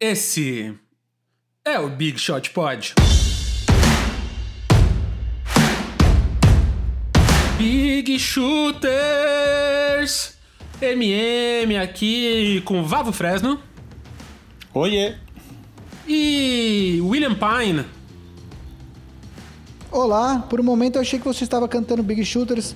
Esse é o Big Shot Pod. Big Shooters! MM aqui com Vavo Fresno Oiê! e William Pine. Olá, por um momento eu achei que você estava cantando Big Shooters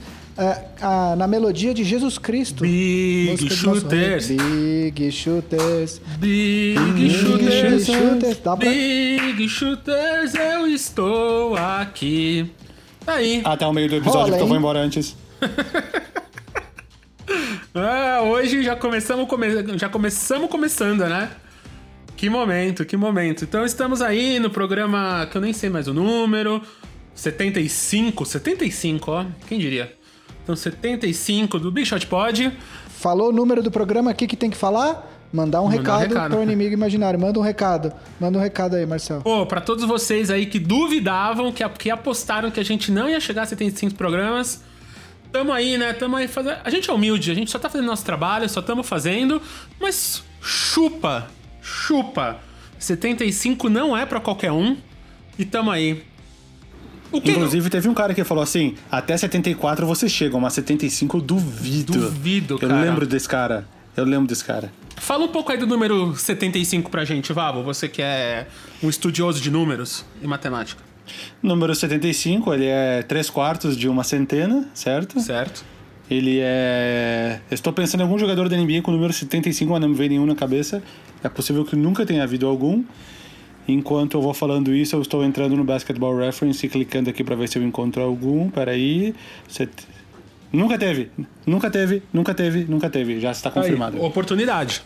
ah, na melodia de Jesus Cristo. Big. Shooters. Big Shooters. Big Big Shooters. Shooters. Pra... Big Shooters, eu estou aqui. Tá aí. Até o meio do episódio, Rola, porque eu vou embora antes. Ah, hoje já começamos, come... já começamos começando, né? Que momento, que momento. Então estamos aí no programa que eu nem sei mais o número. 75, 75, ó. Quem diria? Então 75 do Big Shot Pod. Falou o número do programa aqui que tem que falar? Mandar um Mandar um recado, recado. para o inimigo imaginário. Manda um recado. Manda um recado aí, Marcel. Pô, pra todos vocês aí que duvidavam, que, que apostaram que a gente não ia chegar a 75 programas, tamo aí, né? Tamo aí fazendo. A gente é humilde, a gente só tá fazendo nosso trabalho, só tamo fazendo, mas chupa, chupa. 75 não é pra qualquer um, e tamo aí. Inclusive, teve um cara que falou assim: até 74 vocês chegam, mas 75 eu duvido. Duvido, cara. Eu lembro desse cara. Eu lembro desse cara. Fala um pouco aí do número 75 pra gente, Vavo, você que é um estudioso de números e matemática. Número 75, ele é 3 quartos de uma centena, certo? Certo? Ele é. Eu estou pensando em algum jogador da NBA com o número 75, mas não me veio nenhum na cabeça. É possível que nunca tenha havido algum. Enquanto eu vou falando isso, eu estou entrando no Basketball Reference e clicando aqui para ver se eu encontro algum. Peraí. Set... Nunca teve, nunca teve, nunca teve, nunca teve. Já está confirmado. Aí, oportunidade.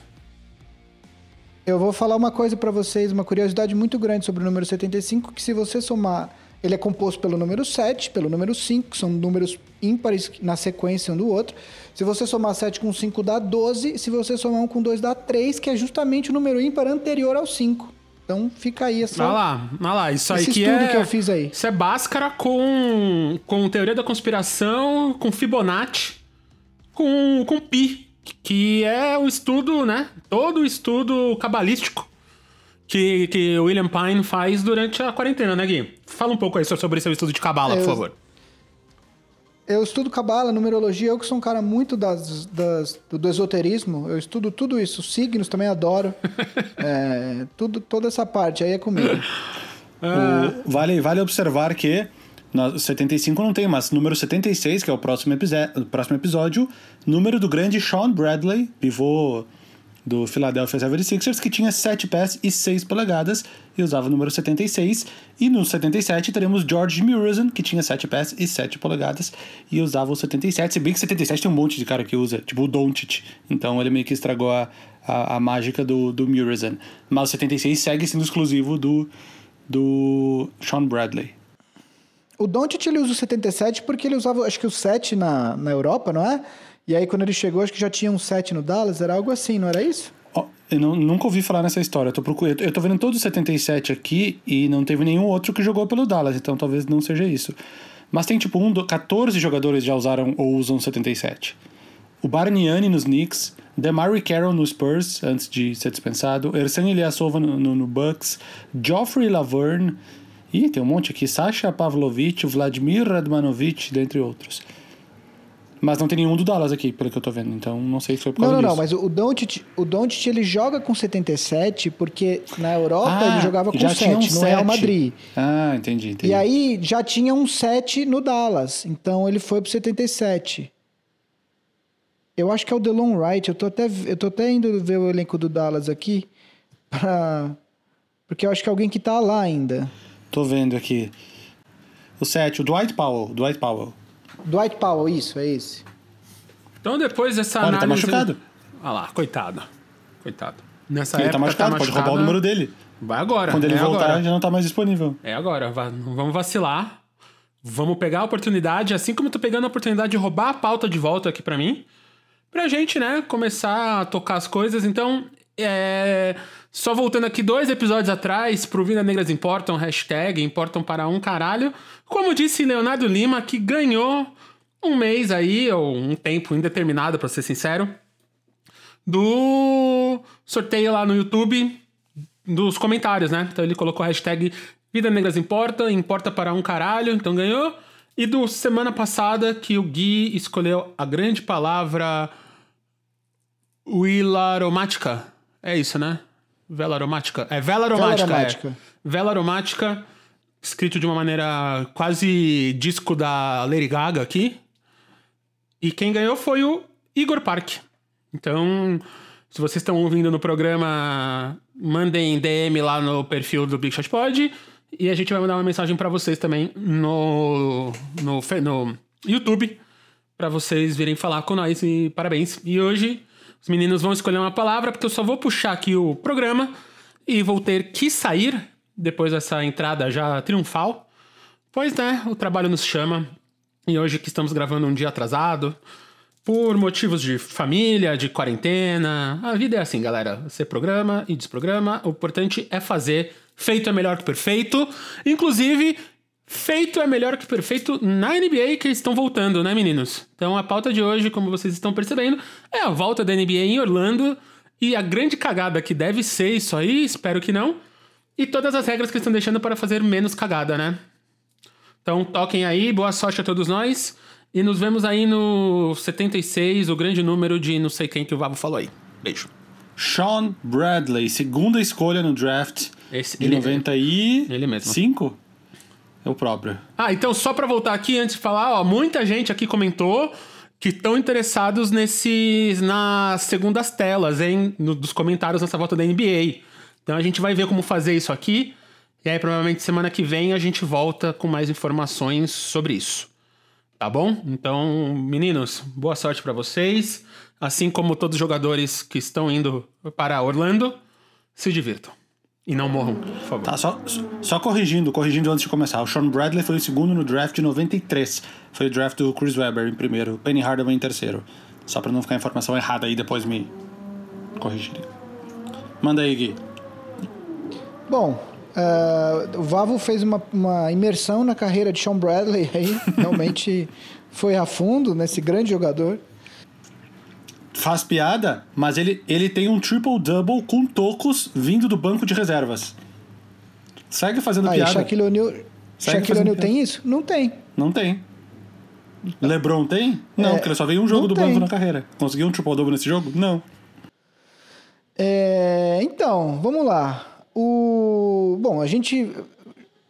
Eu vou falar uma coisa pra vocês, uma curiosidade muito grande sobre o número 75, que se você somar, ele é composto pelo número 7, pelo número 5, que são números ímpares na sequência um do outro. Se você somar 7 com 5 dá 12, se você somar 1 com 2 dá 3, que é justamente o número ímpar anterior ao 5. Então fica aí essa... Olha lá, olha lá, isso aí que estudo é... que eu fiz aí. Isso é Bhaskara com, com teoria da conspiração, com Fibonacci, com, com Pi, que é o estudo, né? Todo o estudo cabalístico que, que William Pine faz durante a quarentena, né, Gui? Fala um pouco aí sobre seu estudo de cabala, por favor. Eu estudo cabala, numerologia, eu que sou um cara muito das, das- do, do esoterismo, eu estudo tudo isso, signos também adoro. É, tudo, toda essa parte aí é comigo. O- vale, vale observar que no 75 não tem, mas número 76, que é o próximo, episé- próximo episódio, número do grande Sean Bradley, pivô do Philadelphia 76ers, que tinha 7 pés e 6 polegadas e usava o número 76. E no 77 teremos George Muresan, que tinha 7 pés e 7 polegadas e usava o 77. Se bem que 77 tem um monte de cara que usa, tipo o Doncic. Então ele meio que estragou a, a, a mágica do, do Muresan. Mas o 76 segue sendo exclusivo do, do Sean Bradley. O Doncic ele usa o 77 porque ele usava, acho que o 7 na, na Europa, não é? E aí quando ele chegou, acho que já tinha um 7 no Dallas, era algo assim, não era isso? Eu não- nunca ouvi falar nessa história. Eu tô, procurando, eu tô vendo todos os 77 aqui e não teve nenhum outro que jogou pelo Dallas, então talvez não seja isso. Mas tem tipo um, do- 14 jogadores já usaram ou usam 77. O Barniani nos Knicks, Demary Carroll no Spurs, antes de ser dispensado, Ersan Ilyasova no, no, no Bucks, Geoffrey Laverne, Ih, tem um monte aqui, Sasha Pavlovich, Vladimir Radmanovich, dentre outros. Mas não tem nenhum do Dallas aqui, pelo que eu tô vendo, então não sei se foi por Não, causa não, não, disso. mas o Doncic, o Doncic ele joga com 77 porque na Europa Ah, ele jogava com já tinha 7 um no Real sete. Madrid. Ah, entendi, entendi. E aí já tinha um 7 no Dallas, então ele foi pro 77. Eu acho que é o DeLon Wright, eu tô até, eu tô até indo ver o elenco do Dallas aqui, pra... porque eu acho que é alguém que tá lá ainda. Tô vendo aqui. O 7, o Dwight Powell. Dwight Powell. Dwight Powell, isso, é esse. Então depois dessa Olha, tá análise... machucado. Olha lá, coitado. Coitado. Nessa Ele época tá machucado, pode roubar o número dele. Vai agora. Quando ele é voltar, agora. já não tá mais disponível. É agora, vamos vacilar. Vamos pegar a oportunidade, assim como eu tô pegando a oportunidade de roubar a pauta de volta aqui pra mim, pra gente, né, começar a tocar as coisas. Então, é... Só voltando aqui dois episódios atrás, pro Vida Negras Importam, hashtag Importam para um caralho. Como disse Leonardo Lima, que ganhou um mês aí, ou um tempo indeterminado, pra ser sincero, do sorteio lá no YouTube dos comentários, né? Então ele colocou a hashtag Vida Negras Importa, importa para um caralho, então ganhou. E do semana passada que o Gui escolheu a grande palavra Willa aromática. É isso, né? Vela aromática. É vela aromática. Vela aromática. É. Vela aromática, escrito de uma maneira quase disco da Lady Gaga aqui. E quem ganhou foi o Igor Park. Então, se vocês estão ouvindo no programa, mandem DM lá no perfil do Big Shot Pod. E a gente vai mandar uma mensagem para vocês também no, no, no YouTube. para vocês virem falar com nós e parabéns. E hoje os meninos vão escolher uma palavra, porque eu só vou puxar aqui o programa e vou ter que sair depois dessa entrada já triunfal. Pois, né, o trabalho nos chama. E hoje que estamos gravando um dia atrasado, por motivos de família, de quarentena. A vida é assim, galera. Você programa e desprograma. O importante é fazer. Feito é melhor que perfeito. Inclusive, Feito é melhor que perfeito na NBA que estão voltando, né, meninos? Então a pauta de hoje, como vocês estão percebendo, é a volta da NBA em Orlando e a grande cagada que deve ser isso aí, espero que não, e todas as regras que estão deixando para fazer menos cagada, né? Então toquem aí, boa sorte a todos nós e nos vemos aí no 76, o grande número de não sei quem que o Vavo falou aí. Beijo. Sean Bradley, segunda escolha no draft Esse, de ele, 95? Ele mesmo. É o próprio. Ah, então só para voltar aqui antes de falar, ó, muita gente aqui comentou que estão interessados nesses nas segundas telas, hein, no, dos comentários nessa volta da NBA. Então a gente vai ver como fazer isso aqui. E aí provavelmente semana que vem a gente volta com mais informações sobre isso. Tá bom? Então, meninos, boa sorte para vocês, assim como todos os jogadores que estão indo para Orlando, se divirtam. E não morram, por favor. Tá, só, só corrigindo, corrigindo antes de começar. O Sean Bradley foi o segundo no draft de 93. Foi o draft do Chris Webber em primeiro, Penny Hardaway em terceiro. Só pra não ficar a informação errada aí, depois me corrigirem. Manda aí, Gui. Bom, uh, o Vavo fez uma, uma imersão na carreira de Sean Bradley aí. Realmente foi a fundo nesse grande jogador faz piada, mas ele, ele tem um triple-double com tocos vindo do banco de reservas. Segue fazendo Aí, piada. Shaquille O'Neal, Shaquille O'Neal tem isso? Não tem. Não tem. LeBron tem? Não, é, porque ele só veio um jogo do tem. banco na carreira. Conseguiu um triple-double nesse jogo? Não. É, então, vamos lá. O, bom, a gente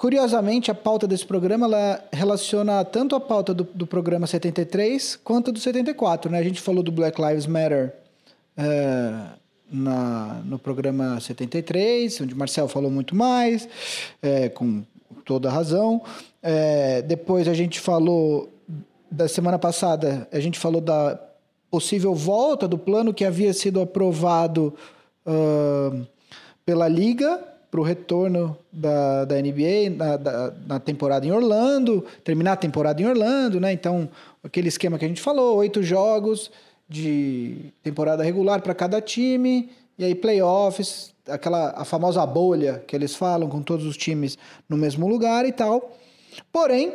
Curiosamente, a pauta desse programa ela relaciona tanto a pauta do, do programa 73 quanto do 74. Né? A gente falou do Black Lives Matter é, na, no programa 73, onde o Marcel falou muito mais, é, com toda razão. É, depois a gente falou, da semana passada, a gente falou da possível volta do plano que havia sido aprovado uh, pela Liga para o retorno da, da NBA na, da, na temporada em Orlando, terminar a temporada em Orlando, né? Então, aquele esquema que a gente falou, oito jogos de temporada regular para cada time, e aí playoffs, aquela a famosa bolha que eles falam com todos os times no mesmo lugar e tal. Porém,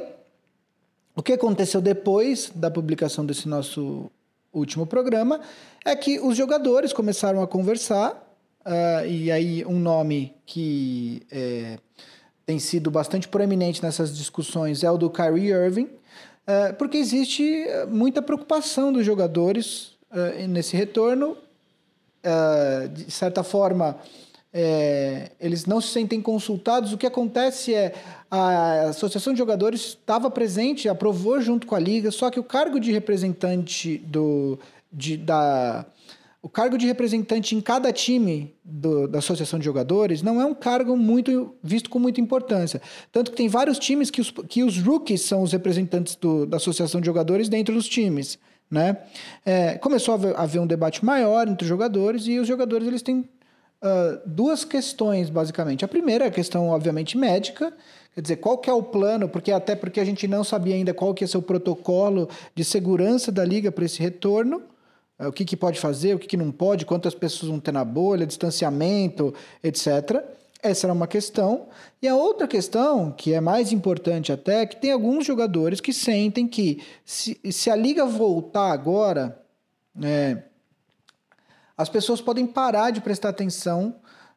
o que aconteceu depois da publicação desse nosso último programa é que os jogadores começaram a conversar Uh, e aí, um nome que é, tem sido bastante proeminente nessas discussões é o do Kyrie Irving, uh, porque existe muita preocupação dos jogadores uh, nesse retorno. de certa forma, é, eles não se sentem consultados. O que acontece é a Associação de Jogadores estava presente, aprovou junto com a Liga, só que o cargo de representante do, de, da o cargo de representante em cada time do, da associação de jogadores não é um cargo muito visto com muita importância. Tanto que tem vários times que os, que os rookies são os representantes do, da associação de jogadores dentro dos times. Né? É, começou a haver, um debate maior entre os jogadores e os jogadores eles têm uh, duas questões, basicamente. A primeira é a questão, obviamente, médica, Quer dizer, qual que é o plano? Porque até porque a gente não sabia ainda qual que ia ser o protocolo de segurança da liga para esse retorno. É, o que, que pode fazer, o que, que não pode, quantas pessoas vão ter na bolha, distanciamento, etc. Essa era uma questão. E a outra questão, que é mais importante até, é que tem alguns jogadores que sentem que se, se a liga voltar agora, é, as pessoas podem parar de prestar atenção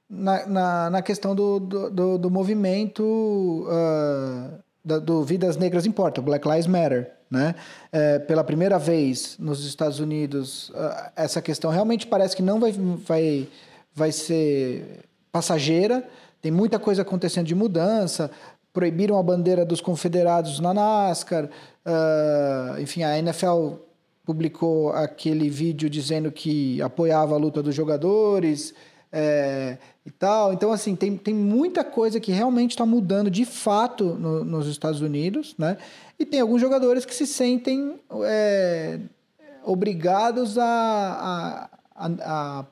na, na, na questão do, do, do, do movimento uh, da, do Vidas Negras Importam, Black Lives Matter. Né? É, pela primeira vez nos Estados Unidos, uh, essa questão realmente parece que não vai, vai, vai ser passageira. Tem muita coisa acontecendo de mudança. Proibiram a bandeira dos confederados na NASCAR. Uh, enfim, a NFL publicou aquele vídeo dizendo que apoiava a luta dos jogadores é, e tal. Então, assim, tem, tem muita coisa que realmente está mudando de fato no, nos Estados Unidos, né? E tem alguns jogadores que se sentem é, obrigados a, a, a,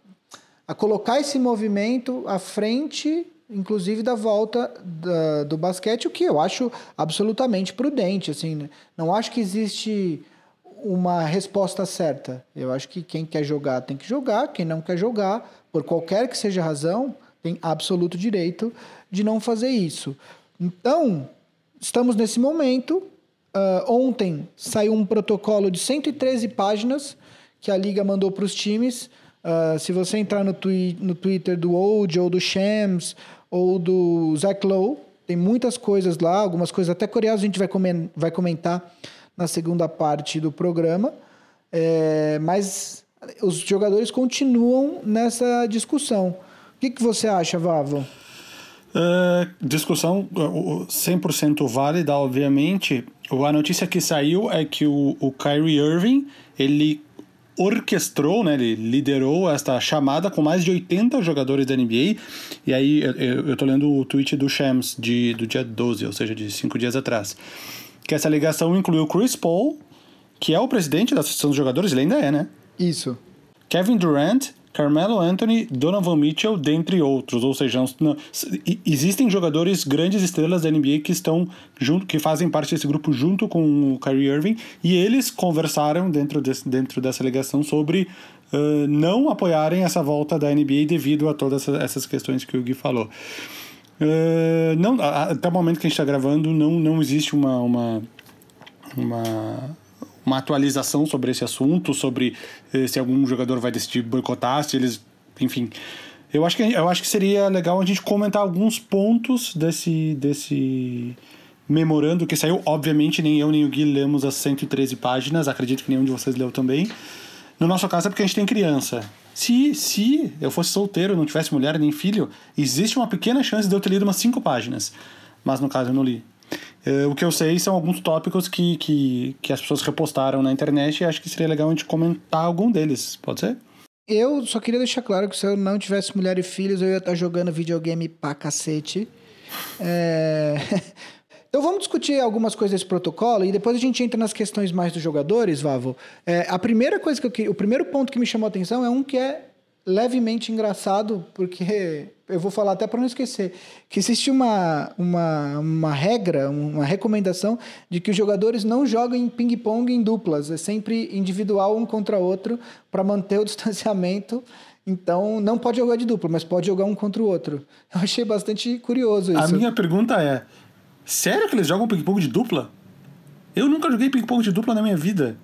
a, colocar esse movimento à frente, inclusive da volta da, do basquete, o que eu acho absolutamente prudente. Assim, né? Não acho que existe uma resposta certa. Eu acho que quem quer jogar tem que jogar, quem não quer jogar, por qualquer que seja a razão, tem absoluto direito de não fazer isso. Então, estamos nesse momento. Uh, ontem saiu um protocolo de 113 páginas que a Liga mandou para os times. Uh, se você entrar no, twi no Twitter do Old ou do Shams ou do Zach Lowe, tem muitas coisas lá, algumas coisas até curiosas a gente vai, comen vai comentar na segunda parte do programa. É, mas os jogadores continuam nessa discussão. O que, que você acha, Vavo? Uh, discussão 100% válida, obviamente. A notícia que saiu é que o, o Kyrie Irving, ele orquestrou, né, ele liderou esta chamada com mais de 80 jogadores da NBA. E aí eu, eu tô lendo o tweet do Shams de, do dia 12, ou seja, de cinco dias atrás que essa ligação incluiu Chris Paul, que é o presidente da Associação dos Jogadores, ele ainda é, né? Isso. Kevin Durant, Carmelo Anthony, Donovan Mitchell, dentre outros. Ou seja, não, existem jogadores grandes estrelas da NBA que estão junto, que fazem parte desse grupo junto com o Kyrie Irving, e eles conversaram dentro, desse, dentro dessa ligação sobre uh, não apoiarem essa volta da NBA devido a todas essas questões que o Gui falou. Uh, não, até o momento que a gente está gravando, não, não existe uma, uma, uma, uma, atualização sobre esse assunto, sobre uh, se algum jogador vai decidir boicotar, se eles. Enfim. Eu acho, que, eu acho que seria legal a gente comentar alguns pontos desse, desse memorando que saiu. Obviamente, nem eu nem o Gui lemos as 113 páginas, acredito que nenhum de vocês leu também. No nosso caso é porque a gente tem criança. Se, se eu fosse solteiro, não tivesse mulher nem filho, existe uma pequena chance de eu ter lido umas cinco páginas. Mas no caso eu não li. Uh, o que eu sei são alguns tópicos que, que, que as pessoas repostaram na internet e acho que seria legal a gente comentar algum deles. Pode ser? Eu só queria deixar claro que se eu não tivesse mulher e filhos, eu ia estar jogando videogame pra cacete. É... Então vamos discutir algumas coisas desse protocolo e depois a gente entra nas questões mais dos jogadores, Vavo. É, a primeira coisa que eu queria, o primeiro ponto que me chamou a atenção é um que é levemente engraçado, porque eu vou falar até para não esquecer, que existe uma, uma, uma regra, uma recomendação de que os jogadores não joguem ping-pong em duplas, é sempre individual um contra outro para manter o distanciamento. Então, não pode jogar de dupla, mas pode jogar um contra o outro. Eu achei bastante curioso isso. A minha pergunta é: Sério que eles jogam ping-pong de dupla? Eu nunca joguei ping-pong de dupla na minha vida.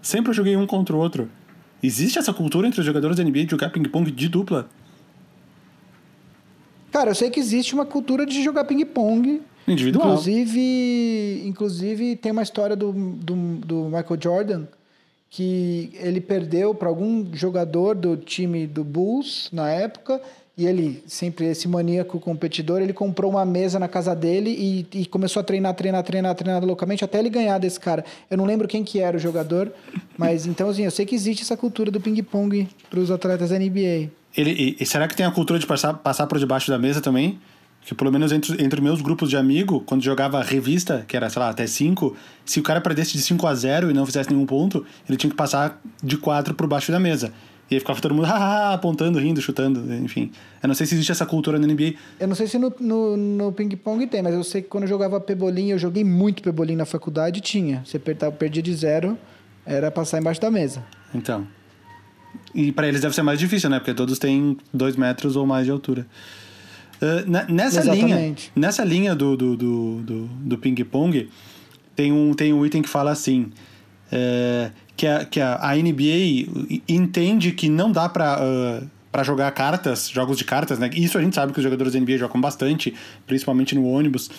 Sempre joguei um contra o outro. Existe essa cultura entre os jogadores da NBA de jogar ping-pong de dupla? Cara, eu sei que existe uma cultura de jogar ping-pong. Individual. Inclusive, inclusive, tem uma história do, do, do Michael Jordan que ele perdeu para algum jogador do time do Bulls na época e ele, sempre esse maníaco competidor, ele comprou uma mesa na casa dele e, e, começou a treinar, treinar, treinar, treinar loucamente até ele ganhar desse cara. Eu não lembro quem que era o jogador, mas então assim, eu sei que existe essa cultura do ping-pong para os atletas da NBA. Ele, e, e, será que tem a cultura de passar, passar por debaixo da mesa também? Que pelo menos entre, entre meus grupos de amigo, quando jogava revista, que era, sei lá, até 5, se o cara perdesse de 5 a 0 e não fizesse nenhum ponto, ele tinha que passar de 4 por baixo da mesa. E aí ficava todo mundo apontando, rindo, chutando, enfim. Eu não sei se existe essa cultura na NBA. Eu não sei se no, no, no ping-pong tem, mas eu sei que quando eu jogava pebolim, eu joguei muito pebolim na faculdade, tinha. Você perdia de zero, era passar embaixo da mesa. Então. E para eles deve ser mais difícil, né? Porque todos têm dois metros ou mais de altura. Uh, nessa Exatamente. linha, nessa linha do, do, do, do, do ping-pong, tem um, tem um item que fala assim. É, que a, que a, a NBA entende que não dá para uh, para jogar cartas, jogos de cartas, né? Isso a gente sabe que os jogadores da NBA jogam bastante, principalmente no ônibus,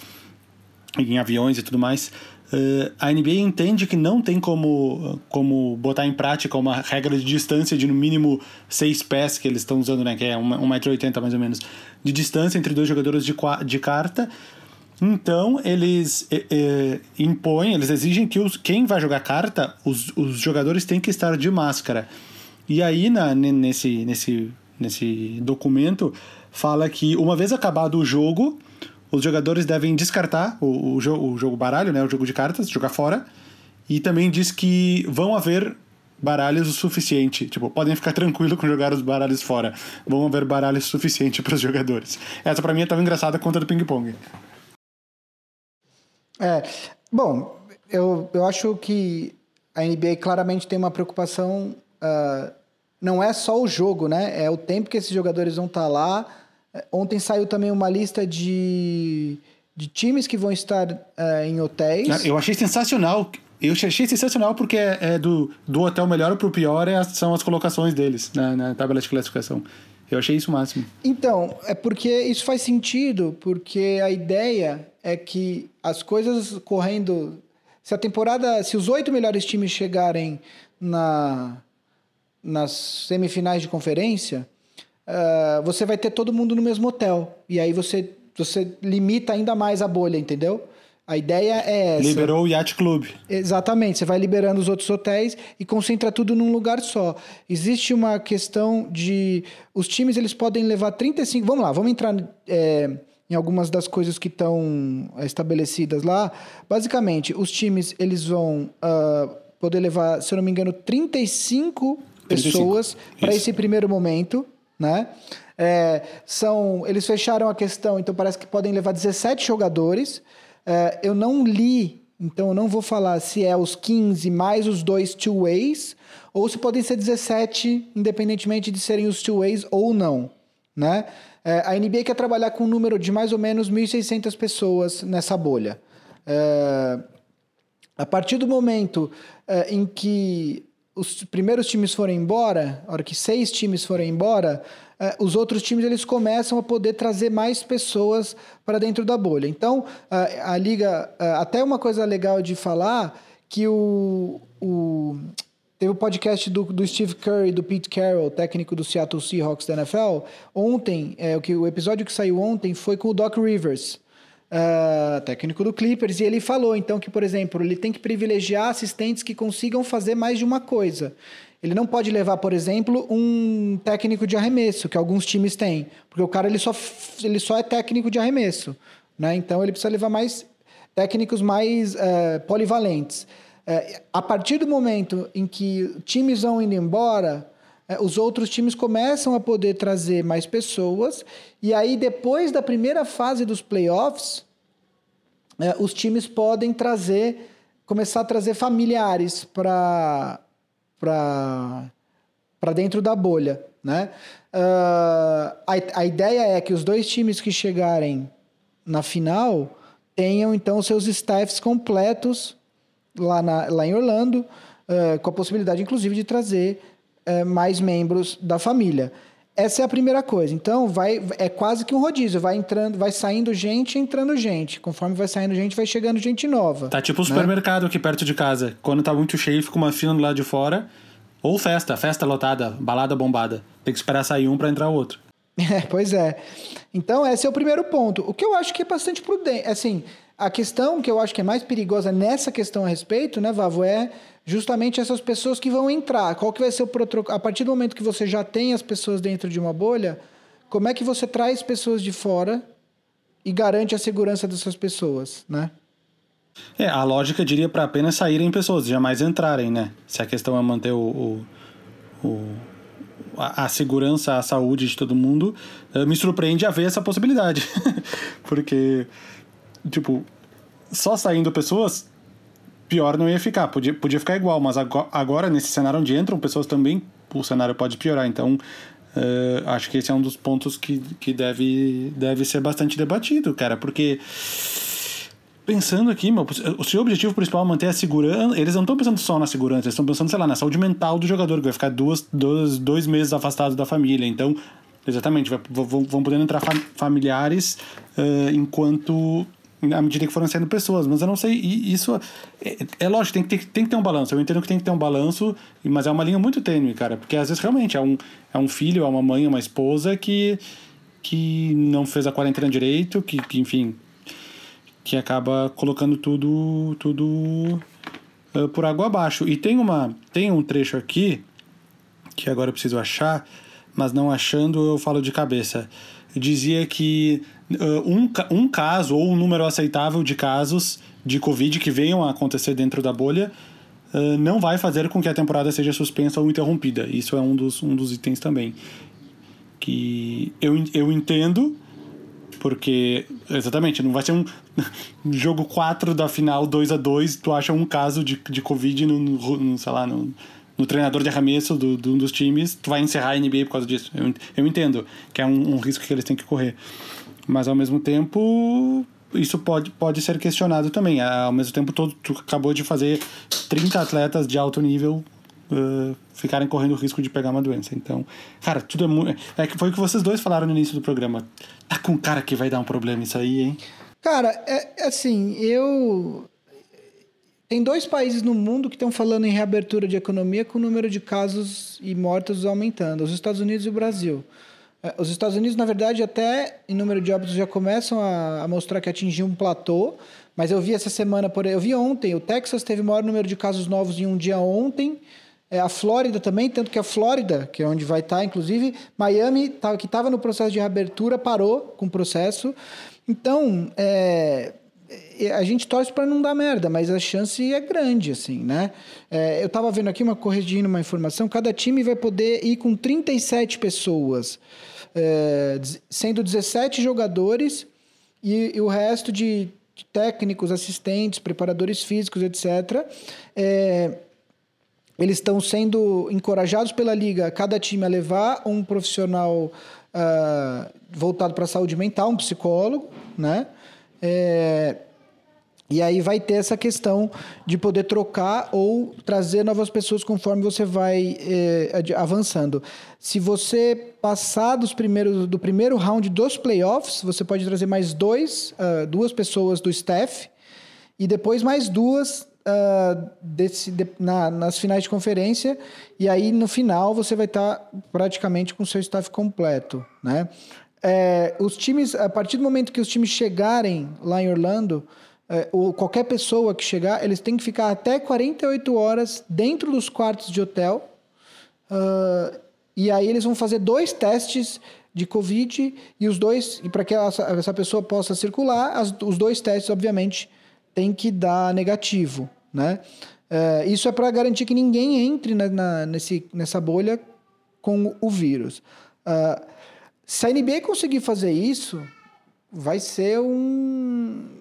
em aviões e tudo mais. Uh, a NBA entende que não tem como, como botar em prática uma regra de distância de no mínimo seis pés que eles estão usando, né? Que é 1,80m mais ou menos, de distância entre dois jogadores de, de carta. Então, eles impõem, eles exigem que os, quem vai jogar carta, os, os jogadores têm que estar de máscara. E aí, na, nesse, nesse, nesse documento, fala que uma vez acabado o jogo, os jogadores devem descartar o, o, jogo, o jogo baralho, né, o jogo de cartas, jogar fora. E também diz que vão haver baralhos o suficiente. Tipo, podem ficar tranquilo com jogar os baralhos fora. Vão haver baralhos suficiente para os jogadores. Essa para mim é tão engraçada quanto a do ping-pong. É, bom, eu, eu acho que a NBA claramente tem uma preocupação. Uh, não é só o jogo, né? É o tempo que esses jogadores vão estar tá lá. Ontem saiu também uma lista de, de times que vão estar uh, em hotéis. Eu achei sensacional. Eu achei sensacional porque é, é do, do hotel melhor para o pior é, são as colocações deles na, na tabela de classificação. Eu achei isso o máximo. Então, é porque isso faz sentido, porque a ideia é que as coisas correndo. Se a temporada. Se os oito melhores times chegarem na, nas semifinais de conferência, uh, você vai ter todo mundo no mesmo hotel. E aí você, você limita ainda mais a bolha, entendeu? A ideia é essa. Liberou o Yacht Club. Exatamente. Você vai liberando os outros hotéis e concentra tudo num lugar só. Existe uma questão de... Os times, eles podem levar 35... Vamos lá, vamos entrar é, em algumas das coisas que estão estabelecidas lá. Basicamente, os times, eles vão uh, poder levar, se eu não me engano, 35, 35. pessoas para esse primeiro momento, né? É, são, eles fecharam a questão, então parece que podem levar 17 jogadores... Uh, eu não li, então eu não vou falar se é os 15 mais os dois two-ways, ou se podem ser 17, independentemente de serem os two-ways ou não. Né? Uh, a NBA quer trabalhar com um número de mais ou menos 1.600 pessoas nessa bolha. Uh, a partir do momento em que os primeiros times forem embora, a hora que seis times forem embora, eh, os outros times eles começam a poder trazer mais pessoas para dentro da bolha. Então, a, a liga, até uma coisa legal de falar que o, o teve o podcast do, do Steve Curry, do Pete Carroll, técnico do Seattle Seahawks da NFL. Ontem, é, o, que, o episódio que saiu ontem foi com o Doc Rivers. Uh, técnico do Clippers, e ele falou então que, por exemplo, ele tem que privilegiar assistentes que consigam fazer mais de uma coisa. Ele não pode levar, por exemplo, um técnico de arremesso, que alguns times têm, porque o cara ele só, ele só é técnico de arremesso, né? Então ele precisa levar mais técnicos mais uh, polivalentes. Uh, a partir do momento em que times vão indo embora, uh, os outros times começam a poder trazer mais pessoas, e aí depois da primeira fase dos playoffs, os times podem trazer, começar a trazer familiares para para dentro da bolha, né? Uh, a, a ideia é que os dois times que chegarem na final tenham então seus staffs completos lá, na, lá em Orlando, uh, com a possibilidade inclusive de trazer uh, mais membros da família. Essa é a primeira coisa. Então, vai é quase que um rodízio, vai entrando, vai saindo gente, entrando gente. Conforme vai saindo gente, vai chegando gente nova. Tá tipo o um né? supermercado aqui perto de casa. Quando tá muito cheio, fica uma fila do lado de fora. Ou festa, festa lotada, balada bombada. Tem que esperar sair um para entrar outro. É, pois é. Então, esse é o primeiro ponto. O que eu acho que é bastante prudente, assim, a questão que eu acho que é mais perigosa nessa questão a respeito, né, Vavo, é justamente essas pessoas que vão entrar. Qual que vai ser o protocolo? A partir do momento que você já tem as pessoas dentro de uma bolha, como é que você traz pessoas de fora e garante a segurança dessas pessoas, né? É, a lógica diria para apenas saírem pessoas, jamais entrarem, né? Se a questão é manter o, o, o a, a, segurança, a saúde de todo mundo, eh, me surpreende haver essa possibilidade. Porque, tipo, só saindo pessoas pior não ia ficar. Podia, podia ficar igual, mas agora, agora, nesse cenário onde entram pessoas também, o cenário pode piorar. Então, uh, acho que esse é um dos pontos que, que deve, deve ser bastante debatido, cara, porque pensando aqui, meu, o seu objetivo principal é manter a segurança. Eles não estão pensando só na segurança, eles estão pensando, sei lá, na saúde mental do jogador, que vai ficar duas, dois, dois meses afastado da família. Então, exatamente, vai, vão, vão podendo entrar familiares uh, enquanto. À medida que foram saindo pessoas. Mas eu não sei, isso. É, é lógico, tem que, ter, tem que ter um balanço. Eu entendo que tem que ter um balanço, mas é uma linha muito tênue, cara, porque às vezes realmente é um, é um filho, é uma mãe, é uma esposa que. que não fez a quarentena direito, que, que enfim que acaba colocando tudo tudo uh, por água abaixo. E tem uma tem um trecho aqui que agora eu preciso achar, mas não achando eu falo de cabeça. Dizia que um, um caso ou um número aceitável de casos de Covid que venham a acontecer dentro da bolha uh, não vai fazer com que a temporada seja suspensa ou interrompida. Isso é um dos, um dos itens também. Que eu, eu entendo porque, exatamente, não vai ser um jogo 4 da final 2 a 2 tu acha um caso de, de Covid no, no sei lá, no, no treinador de arremesso do, do, um dos times, tu vai encerrar a NBA por causa disso. Eu, eu entendo que é um, um risco que eles têm que correr. Mas, ao mesmo tempo, isso pode, pode ser questionado também. Ao mesmo tempo, todo, tu acabou de fazer 30 atletas de alto nível uh, ficarem correndo o risco de pegar uma doença. Então, cara, tudo é muito. É que foi o que vocês dois falaram no início do programa. Tá com cara que vai dar um problema isso aí, hein? Cara, é, é assim, eu. Tem dois países no mundo que estão falando em reabertura de economia com o número de casos e mortos aumentando: os Estados Unidos e o Brasil. É, os Estados Unidos, na verdade, até em número de óbitos já começam a, a mostrar que atingiu um platô, mas eu vi essa semana, por eu vi ontem, o Texas teve o maior número de casos novos em um dia ontem, é, a Flórida também, tanto que a Flórida, que é onde vai estar, inclusive, Miami, tá, que estava no processo de reabertura, parou com o processo. Então, é, é a gente torce para não dar merda, mas a chance é grande, assim, né? É, eu estava vendo aqui, uma corrigindo uma informação, cada time vai poder ir com 37 pessoas, é, sendo 17 jogadores e, e o resto de técnicos, assistentes, preparadores físicos, etc., é, eles estão sendo encorajados pela liga, cada time a levar um profissional uh, voltado para a saúde mental, um psicólogo, né? É, e aí vai ter essa questão de poder trocar ou trazer novas pessoas conforme você vai eh, avançando. Se você passar dos primeiros, do primeiro round dos playoffs, você pode trazer mais dois, uh, duas pessoas do staff e depois mais duas uh, desse, de, na, nas finais de conferência, e aí no final você vai estar tá praticamente com o seu staff completo, né? É, os times, a partir do momento que os times chegarem lá em Orlando, ou qualquer pessoa que chegar, eles têm que ficar até 48 horas dentro dos quartos de hotel. Uh, e aí eles vão fazer dois testes de Covid e os dois, e para que essa, essa, pessoa possa circular, as, os dois testes, obviamente, tem que dar negativo, né? É, isso é para garantir que ninguém entre na, na, nesse, nessa bolha com o vírus. Uh, se a NBA conseguir fazer isso, vai ser um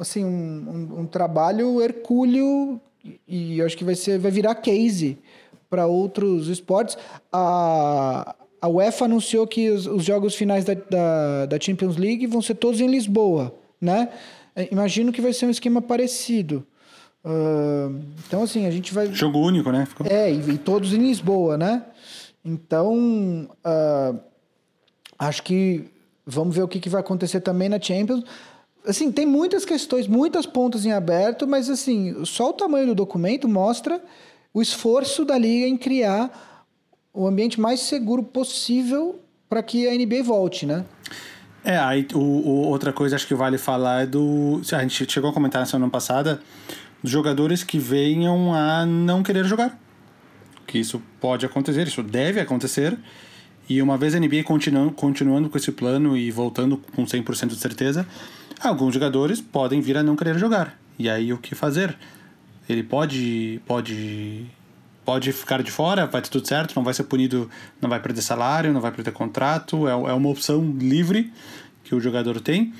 assim um, um, um trabalho hercúleo e acho que vai ser vai virar case para outros esportes. A, a UEFA anunciou que os, os jogos finais da, da, da Champions League vão ser todos em Lisboa, né? É, imagino que vai ser um esquema parecido. Uh, então, assim, a gente vai. Jogo único, né? Ficou... É, e, e, todos em Lisboa, né? Então, uh, acho que vamos ver o que, que vai acontecer também na Champions. Assim, tem muitas questões, muitas pontas em aberto, mas assim, só o tamanho do documento mostra o esforço da liga em criar o ambiente mais seguro possível para que a NBA volte, né? É, aí o, o, outra coisa acho que vale falar é do. A gente chegou a comentar na semana passada dos jogadores que venham a não querer jogar. Que isso pode acontecer, isso deve acontecer. E uma vez a NBA continuando, continuando com esse plano e voltando com 100% de certeza, alguns jogadores podem vir a não querer jogar. E aí o que fazer? Ele pode pode pode ficar de fora, vai ter tudo certo, não vai ser punido, não vai perder salário, não vai perder contrato, é, é uma opção livre que o jogador tem.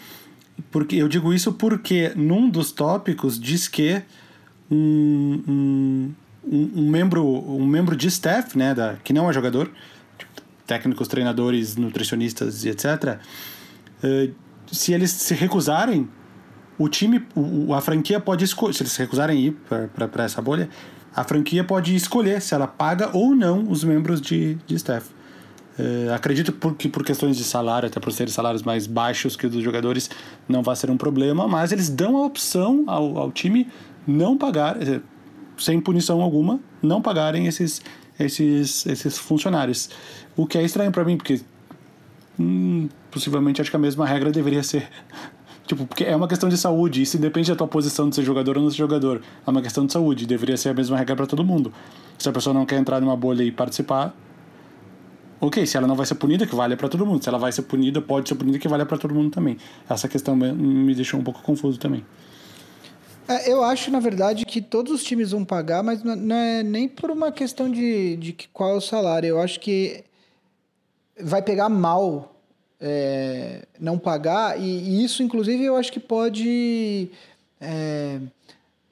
Porque eu digo isso porque num dos tópicos diz que um, um, um, membro um membro de staff, né, da, que não é jogador, técnicos, treinadores, nutricionistas e etc, uh, eh, se eles se recusarem o time, o, a franquia pode escolher, se eles se recusarem ir para essa bolha, a franquia pode escolher se ela paga ou não os membros de, de staff. Uh, acredito que por questões de salário, até por serem salários mais baixos que os dos jogadores, não vai ser um problema, mas eles dão a opção ao, ao time não pagar, eh, sem punição alguma, não pagarem esses, esses, esses funcionários. O que é estranho para mim, porque hum, possivelmente acho que a mesma regra deveria ser. Tipo, porque é uma questão de saúde, isso depende da tua posição de ser jogador ou não ser jogador. É uma questão de saúde, deveria ser a mesma regra para todo mundo. Se a pessoa não quer entrar numa bolha e participar, ok, se ela não vai ser punida, que vale para todo mundo. Se ela vai ser punida, pode ser punida, que vale para todo mundo também. Essa questão me deixou um pouco confuso também. É, eu acho, na verdade, que todos os times vão pagar, mas não é nem por uma questão de, de qual é o salário. Eu acho que vai pegar mal é, não pagar, e, e, isso, inclusive, eu acho que pode é,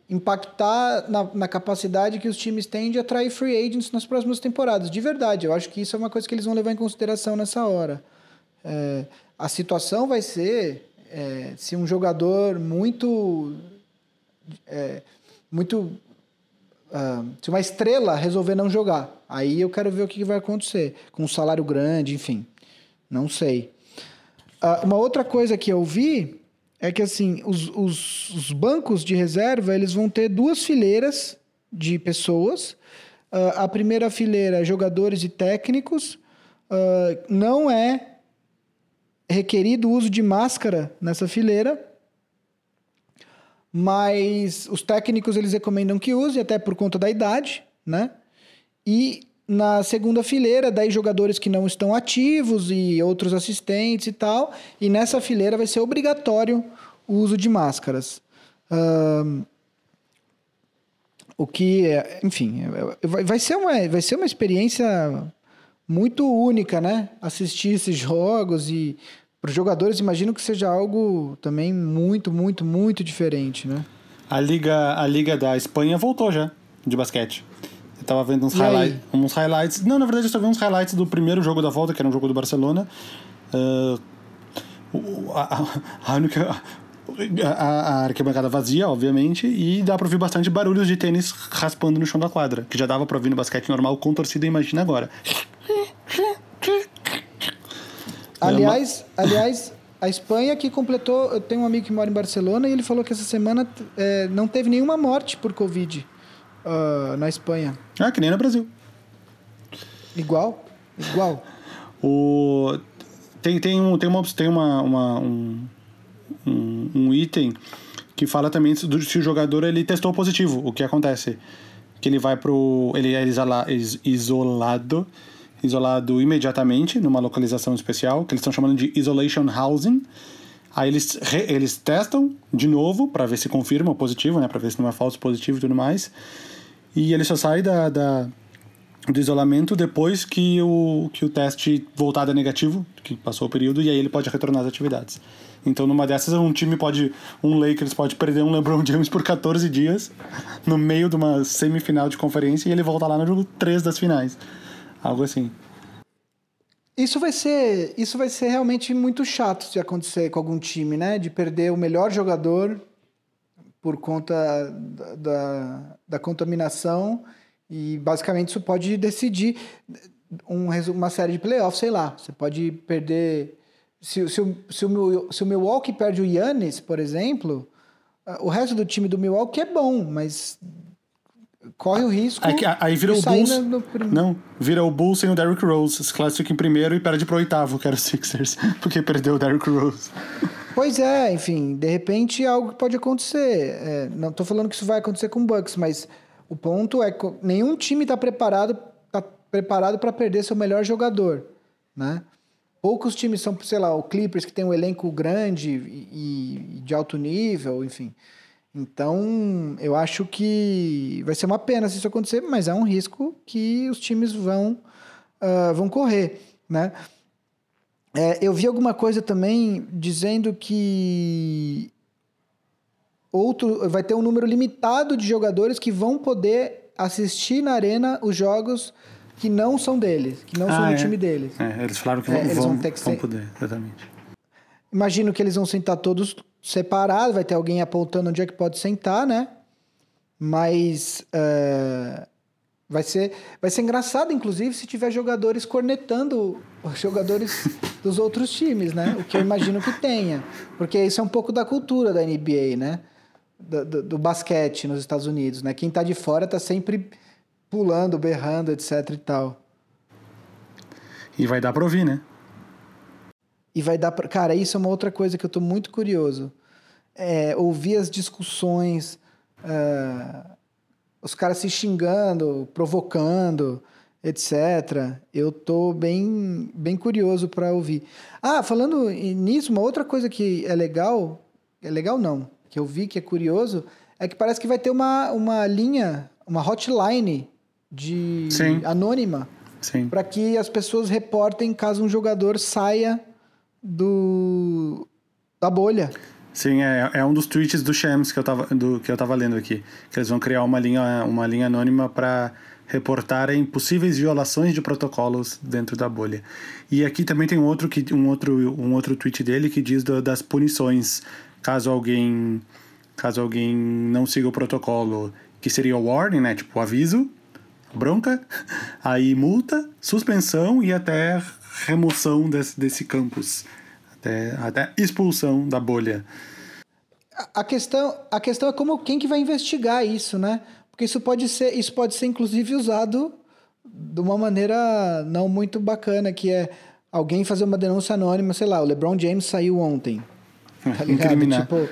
impactar na, na, capacidade que os times têm de atrair free agents nas próximas temporadas. De verdade, eu acho que isso é uma coisa que eles vão levar em consideração nessa hora. É, a situação vai ser é, se um jogador muito. É, muito. Uh, se uma estrela resolver não jogar, aí eu quero ver o que vai acontecer. Com um salário grande, enfim. Não sei. Uh, uma outra coisa que eu vi é que assim os, os, os, bancos de reserva eles vão ter duas fileiras de pessoas. Uh, a primeira fileira jogadores e técnicos. Uh, não é requerido o uso de máscara nessa fileira, mas os técnicos eles recomendam que use até por conta da idade, né? E na segunda fileira, daí jogadores que não estão ativos e outros assistentes e tal. E nessa fileira vai ser obrigatório o uso de máscaras. Um, o que, é, enfim, é, vai ser, uma, vai ser uma experiência muito única, né? Assistir esses jogos e para os jogadores imagino que seja algo também muito, muito, muito diferente, né? A liga, a liga da Espanha voltou já de basquete. Tava vendo uns, highlight, uns highlights. Não, na verdade eu só vi uns highlights do primeiro jogo da volta, que era um jogo do Barcelona. Uh, a, a, única. A, a, arquibancada vazia, obviamente, e dá pra ouvir bastante barulhos de tênis raspando no chão da quadra, que já dava pra ouvir no basquete normal com torcida, imagina agora. Aliás, aliás, a Espanha que completou. Eu tenho um amigo que mora em Barcelona e ele falou que essa semana é, não teve nenhuma morte por Covid uh, na Espanha. Ah, que nem no Brasil. Igual, igual. O... Tem, tem, um, tem, uma, tem uma, uma um, um, um, item que fala também se o jogador ele testou positivo, o que acontece? Que ele vai pro. Ele é isolado, isolado imediatamente numa localização especial, que eles estão chamando de isolation housing. Aí eles, eles testam de novo para ver se confirma o positivo, né? Para ver se não é falso positivo e tudo mais. E ele só sai da, da, do isolamento depois que o, que o teste voltar a negativo, que passou o período, e aí ele pode retornar às atividades. Então, numa dessas, um time pode. Um Lakers pode perder um LeBron James por 14 dias, no meio de uma semifinal de conferência, e ele volta lá no jogo 3 das finais. Algo assim. Isso vai ser, isso vai ser realmente muito chato se acontecer com algum time, né? De perder o melhor jogador por conta da, da, da contaminação e basicamente isso pode decidir um, uma série de playoffs, sei lá. Você pode perder. Se, se, o, se, o, se o Milwaukee perde o Yannis, por exemplo, o resto do time do Milwaukee é bom, mas corre o risco. Aí, aí vira o Bulls. Não, vira o Bulls sem o Derrick Rose. Se classifica em primeiro e perde pro oitavo, que era o Sixers, porque perdeu o Derrick Rose. Pois é, enfim, de repente é algo pode acontecer. É, não estou falando que isso vai acontecer com o Bucks, mas o ponto é que nenhum time está preparado tá preparado para perder seu melhor jogador, né? Poucos times são, sei lá, o Clippers que tem um elenco grande e, e de alto nível, enfim. Então, eu acho que vai ser uma pena se isso acontecer, mas é um risco que os times vão, uh, vão correr, né? É, eu vi alguma coisa também dizendo que outro vai ter um número limitado de jogadores que vão poder assistir na arena os jogos que não são deles, que não ah, são do é. time deles. É, eles falaram que é, vão, vão, vão, vão poder, exatamente. Imagino que eles vão sentar todos separados, vai ter alguém apontando onde é que pode sentar, né? Mas uh, vai, ser, vai ser engraçado, inclusive, se tiver jogadores cornetando os jogadores dos outros times, né? O que eu imagino que tenha. Porque isso é um pouco da cultura da NBA, né? Do, do, do basquete nos Estados Unidos, né? Quem tá de fora tá sempre pulando, berrando, etc e tal. E vai dar pra ouvir, né? E vai dar pra... Cara, isso é uma outra coisa que eu tô muito curioso. É, ouvir as discussões, uh, os caras se xingando, provocando, etc. Eu tô bem, bem curioso para ouvir. Ah, falando nisso, uma outra coisa que é legal, é legal não, que eu vi que é curioso, é que parece que vai ter uma, uma linha, uma hotline de Sim. anônima para que as pessoas reportem caso um jogador saia do da bolha. Sim, é, é um dos tweets do Shams que eu tava, do, que eu tava lendo aqui. Que eles vão criar uma linha, uma linha anônima para reportarem possíveis violações de protocolos dentro da bolha. E aqui também tem um outro, que, um outro, um outro tweet dele que diz do, das punições caso alguém caso alguém não siga o protocolo, que seria o warning, né? Tipo, aviso, bronca, aí multa, suspensão e até remoção desse, desse campus, até, até expulsão da bolha. A questão, a questão é como quem que vai investigar isso, né? Porque isso pode ser, isso pode ser inclusive usado de uma maneira não muito bacana, que é alguém fazer uma denúncia anônima, sei lá, o LeBron James saiu ontem. Tá ligado? Tipo,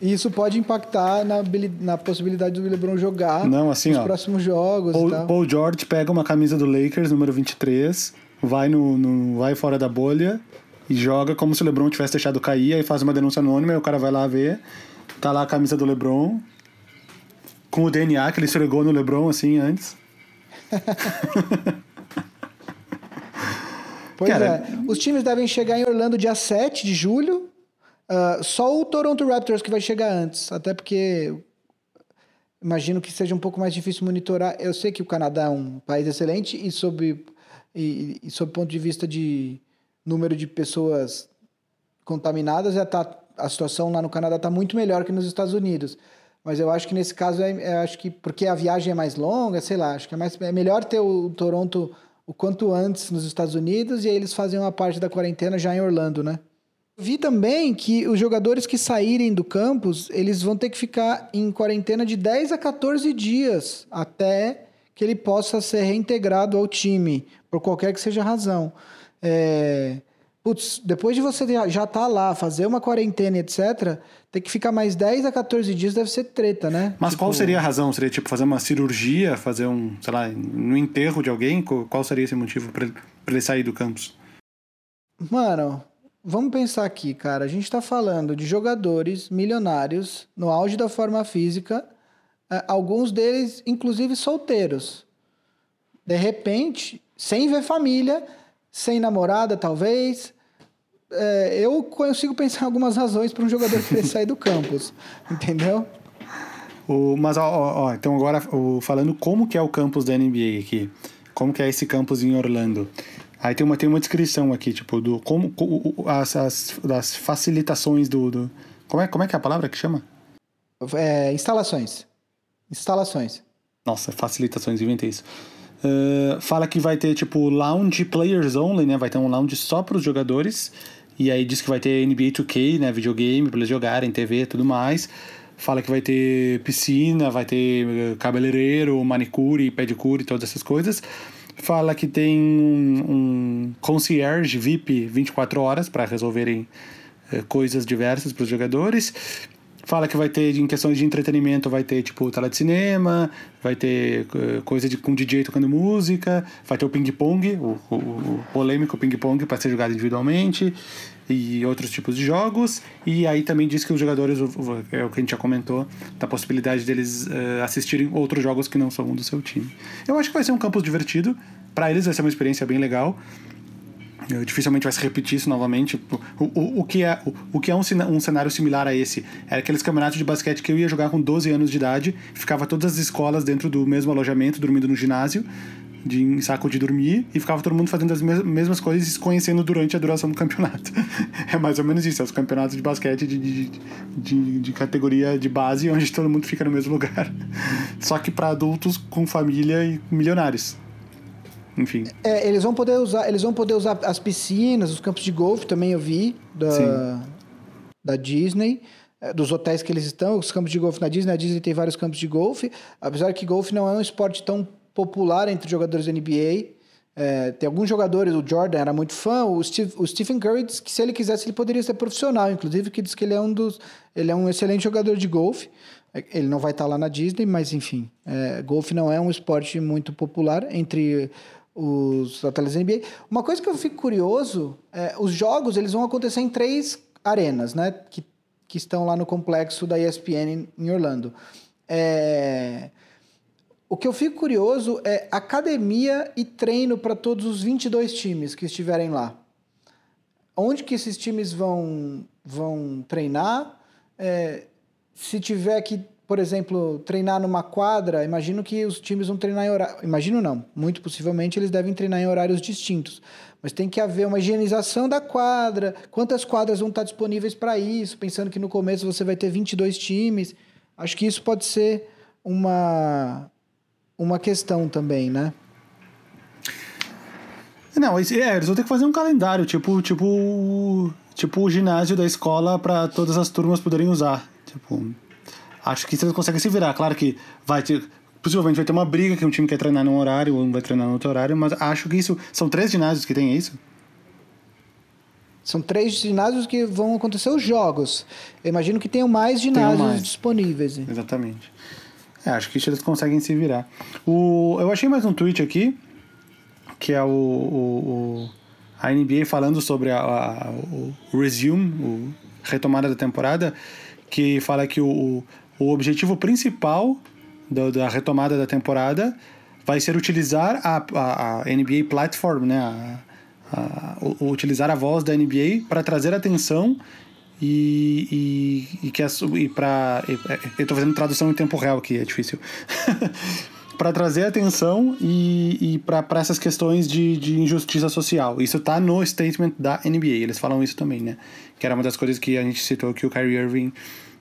isso pode impactar na, na possibilidade do LeBron jogar Não, assim, nos ó, próximos jogos. Paul, Paul, George pega uma camisa do Lakers, número 23, vai, no, no, vai fora da bolha e joga como se o LeBron tivesse deixado cair, aí faz uma denúncia anônima, e o cara vai lá ver, tá lá a camisa do LeBron, com o DNA que ele esfregou no LeBron assim antes. pois cara, é. Os times devem chegar em Orlando dia 7 de julho Uh, só o Toronto Raptors que vai chegar antes, até porque imagino que seja um pouco mais difícil monitorar. Eu sei que o Canadá é um país excelente e sob, e, e sob ponto de vista de número de pessoas contaminadas, é tá, a situação lá no Canadá está muito melhor que nos Estados Unidos. Mas eu acho que nesse caso, é, é, acho que porque a viagem é mais longa, sei lá, acho que é, mais, é melhor ter o Toronto o quanto antes nos Estados Unidos e aí eles fazem uma parte da quarentena já em Orlando, né? Vi também que os jogadores que saírem do campus, eles vão ter que ficar em quarentena de 10 a 14 dias até que ele possa ser reintegrado ao time, por qualquer que seja a razão. É... Putz, depois de você já estar tá lá, fazer uma quarentena, etc., ter que ficar mais 10 a 14 dias deve ser treta, né? Mas tipo... qual seria a razão? Seria tipo fazer uma cirurgia, fazer um, sei lá, no enterro de alguém? Qual seria esse motivo para ele sair do campus? Mano, Vamos pensar aqui, cara. A gente está falando de jogadores milionários no auge da forma física, é, alguns deles, inclusive, solteiros. De repente, sem ver família, sem namorada, talvez. É, eu consigo pensar em algumas razões para um jogador querer sair do campus, entendeu? O, mas, ó, ó, então agora, o, falando como que é o campus da NBA aqui. Como que é esse campus em Orlando. Aí tem uma, tem uma descrição aqui, tipo, do como, as, as, das facilitações do, do. como, é, como é que é a palavra que chama? É, instalações. Instalações. Nossa, facilitações, inventei isso. Uh, fala que vai ter, tipo, lounge players only, né? Vai ter um lounge só para os jogadores. E aí diz que vai ter NBA 2K, né? Videogame para eles jogarem, TV e tudo mais. Fala que vai ter piscina, vai ter eh, cabeleireiro, manicure, pedicure, todas essas coisas fala que tem um, um concierge VIP 24 horas para resolverem eh, coisas diversas para os jogadores. Fala que vai ter, em questões de entretenimento, vai ter tipo tela de cinema, vai ter uh, coisa de, com DJ tocando música, vai ter o ping-pong, o, o, o, polêmico ping-pong para ser jogado individualmente, e outros tipos de jogos. E aí também diz que os jogadores, é o que a gente já comentou, da possibilidade deles uh, assistirem outros jogos que não são do seu time. Eu acho que vai ser um campus divertido. Para eles vai ser uma experiência bem legal. Dificilmente vai se repetir isso novamente. O, o, o que é, o, o, que é um, um cenário similar a esse? Era aqueles campeonatos de basquete que eu ia jogar com 12 anos de idade, ficava todas as escolas dentro do mesmo alojamento, dormindo no ginásio. de saco de dormir e ficava todo mundo fazendo as mesmas coisas e se conhecendo durante a duração do campeonato. é mais ou menos isso, é os campeonatos de basquete de, de, de, de categoria de base onde todo mundo fica no mesmo lugar. Só que para adultos com família e milionários. Enfim. É, eles vão poder usar, eles vão poder usar as piscinas, os campos de golfe também eu vi da, da Disney é, dos hotéis que eles estão, os campos de golfe na Disney. A Disney tem vários campos de golfe, apesar que golfe não é um esporte tão popular entre jogadores da NBA. É, tem alguns jogadores, o Jordan era muito fã, o, Steve, o Stephen Curry disse que se ele quisesse ele poderia ser profissional, inclusive que diz que ele é um dos, ele é um excelente jogador de golfe. É, ele não vai estar lá na Disney, mas enfim, é, golfe não é um esporte muito popular entre os atletas da NBA. Uma coisa que eu fico curioso, é, os jogos eles vão acontecer em três arenas, né, que, que estão lá no complexo da ESPN em Orlando. É, o que eu fico curioso é academia e treino para todos os 22 times que estiverem lá. Onde que esses times vão, vão treinar? É, se tiver que, por exemplo, treinar numa quadra, imagino que os times vão treinar em horário. Imagino não. Muito possivelmente eles devem treinar em horários distintos. Mas tem que haver uma higienização da quadra. Quantas quadras vão estar disponíveis para isso? Pensando que no começo você vai ter 22 times. Acho que isso pode ser uma, uma questão também, né? Não, é, eles vão ter que fazer um calendário, tipo, tipo, tipo o ginásio da escola para todas as turmas poderem usar. Tipo, acho que eles conseguem se virar. Claro que vai ter, possivelmente vai ter uma briga que um time quer treinar num horário, um vai treinar no outro horário, mas acho que isso são três ginásios que tem é isso. São três ginásios que vão acontecer os jogos. Eu imagino que tenham mais ginásios mais. disponíveis. Exatamente. É, acho que eles conseguem se virar. O, eu achei mais um tweet aqui, que é o, o, o a NBA falando sobre a, a, o resume, o retomada da temporada, que fala que o, o objetivo principal do, da retomada da temporada vai ser utilizar a, a, a NBA Platform, né? A, a, utilizar a voz da NBA para trazer atenção e, e, e que e para eu estou fazendo tradução em tempo real aqui é difícil. Para trazer atenção e, e para essas questões de, de injustiça social. Isso está no statement da NBA eles falam isso também né? Que era uma das coisas que a gente citou que o Kyrie Irving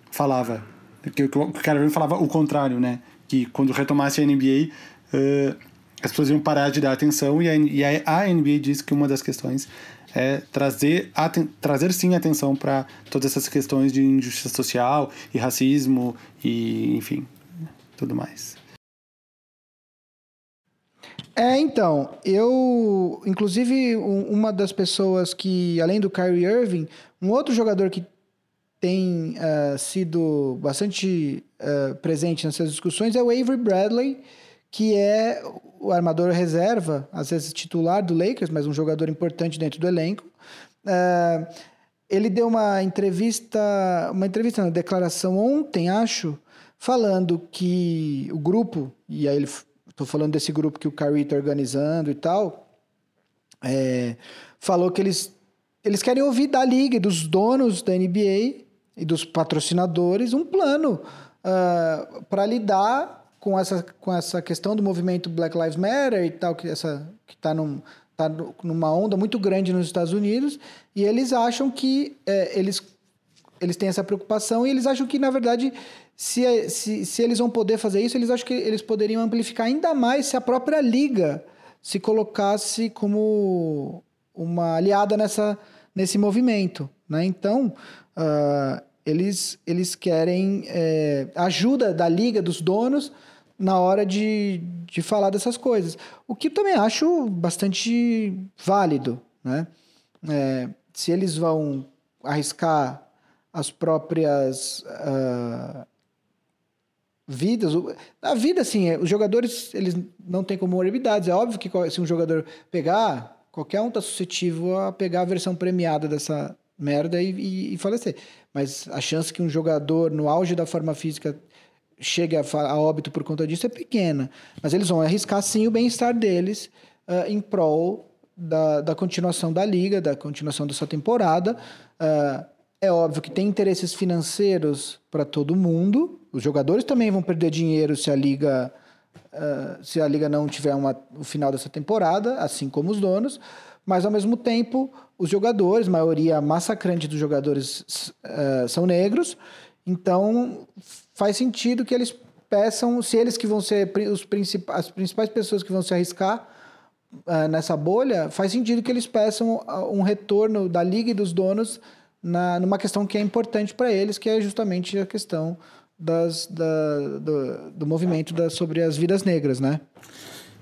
falava que, o Kyrie Irving falava o contrário né que quando retomasse a NBA uh, as pessoas iam parar de dar atenção e a, e a NBA diz que uma das questões é trazer, trazer sim atenção para todas essas questões de injustiça social e racismo e, enfim, tudo mais. É, então, eu, inclusive, uma das pessoas que, além do Kyrie Irving, um outro jogador que tem uh, sido bastante uh, presente nessas discussões é o Avery Bradley, que é o armador reserva, às vezes titular do Lakers, mas um jogador importante dentro do elenco. Uh, ele deu uma entrevista, uma entrevista, uma declaração ontem, acho, falando que o grupo, e aí estou falando desse grupo que o Kyrie está organizando e tal, é, falou que eles, eles querem ouvir da liga dos donos da NBA e dos patrocinadores um plano uh, para lidar com essa, com essa questão do movimento Black Lives Matter e tal, que essa que está num, tá numa onda muito grande nos Estados Unidos, e eles acham que é, eles, eles têm essa preocupação e eles acham que, na verdade, se, se, se eles vão poder fazer isso, eles acham que eles poderiam amplificar ainda mais se a própria liga se colocasse como uma aliada nessa, nesse movimento. Né? Então, uh, eles, eles querem é, ajuda da liga, dos donos, na hora de, de falar dessas coisas. O que também acho bastante válido, né? É, se eles vão arriscar as próprias uh, vidas, a vida assim, os jogadores eles não têm comorbidades. É óbvio que se um jogador pegar, qualquer um está suscetível a pegar a versão premiada dessa merda e, e, e falecer. Mas a chance que um jogador no auge da forma física chegue a, a, óbito por conta disso é pequena. Mas eles vão arriscar sim o bem-estar deles uh, em prol da, da, continuação da liga, da continuação dessa temporada. Uh, é óbvio que tem interesses financeiros para todo mundo. Os jogadores também vão perder dinheiro se a liga uh, se a liga não tiver uma, o final dessa temporada, assim como os donos, mas ao mesmo tempo os jogadores, maioria massacrante dos jogadores uh, são negros, então faz sentido que eles peçam, se eles que vão ser os princip as principais pessoas que vão se arriscar uh, nessa bolha, faz sentido que eles peçam um retorno da liga e dos donos na, numa questão que é importante para eles, que é justamente a questão das, da, do, do movimento da, sobre as vidas negras, né?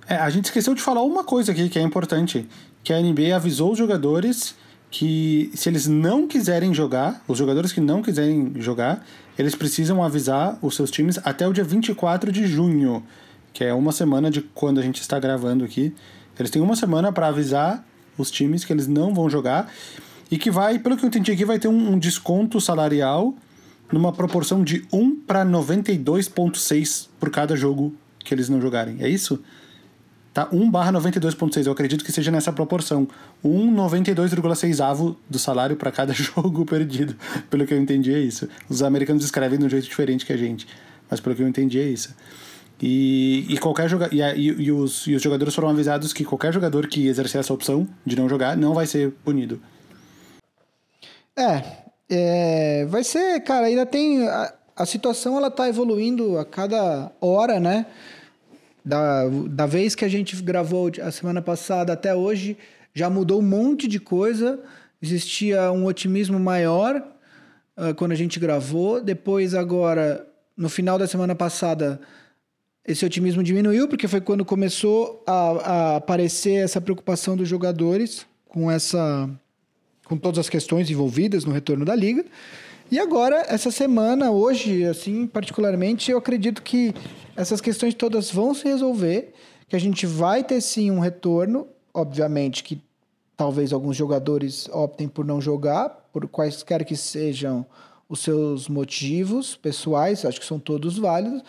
É, a gente esqueceu de falar uma coisa aqui que é importante, que a NBA avisou os jogadores que se eles não quiserem jogar, os jogadores que não quiserem jogar, eles precisam avisar os seus times até o dia 24 de junho, que é uma semana de quando a gente está gravando aqui. Eles têm uma semana para avisar os times que eles não vão jogar e que vai, pelo que eu entendi aqui, vai ter um, desconto salarial numa proporção de 1 para 92,6 por cada jogo que eles não jogarem. É isso? Tá 1 barra 92,6. Eu acredito que seja nessa proporção. 1 92,6 avo do salário para cada jogo perdido. Pelo que eu entendi, é isso. Os americanos escrevem de um jeito diferente que a gente. Mas pelo que eu entendi, é isso. E, e qualquer jogador. E, e, e, os, e os jogadores foram avisados que qualquer jogador que exercer essa opção de não jogar não vai ser punido. É, é, vai ser, cara, ainda tem. A, a situação ela tá evoluindo a cada hora, né? Da, da vez que a gente gravou a semana passada até hoje, já mudou um monte de coisa. Existia um otimismo maior uh, quando a gente gravou. Depois, agora, no final da semana passada, esse otimismo diminuiu, porque foi quando começou a, a aparecer essa preocupação dos jogadores com essa com todas as questões envolvidas no retorno da liga. E agora, essa semana, hoje, assim, particularmente, eu acredito que essas questões todas vão se resolver, que a gente vai ter sim um retorno, obviamente que talvez alguns jogadores optem por não jogar, por quaisquer que sejam os seus motivos pessoais, acho que são todos válidos,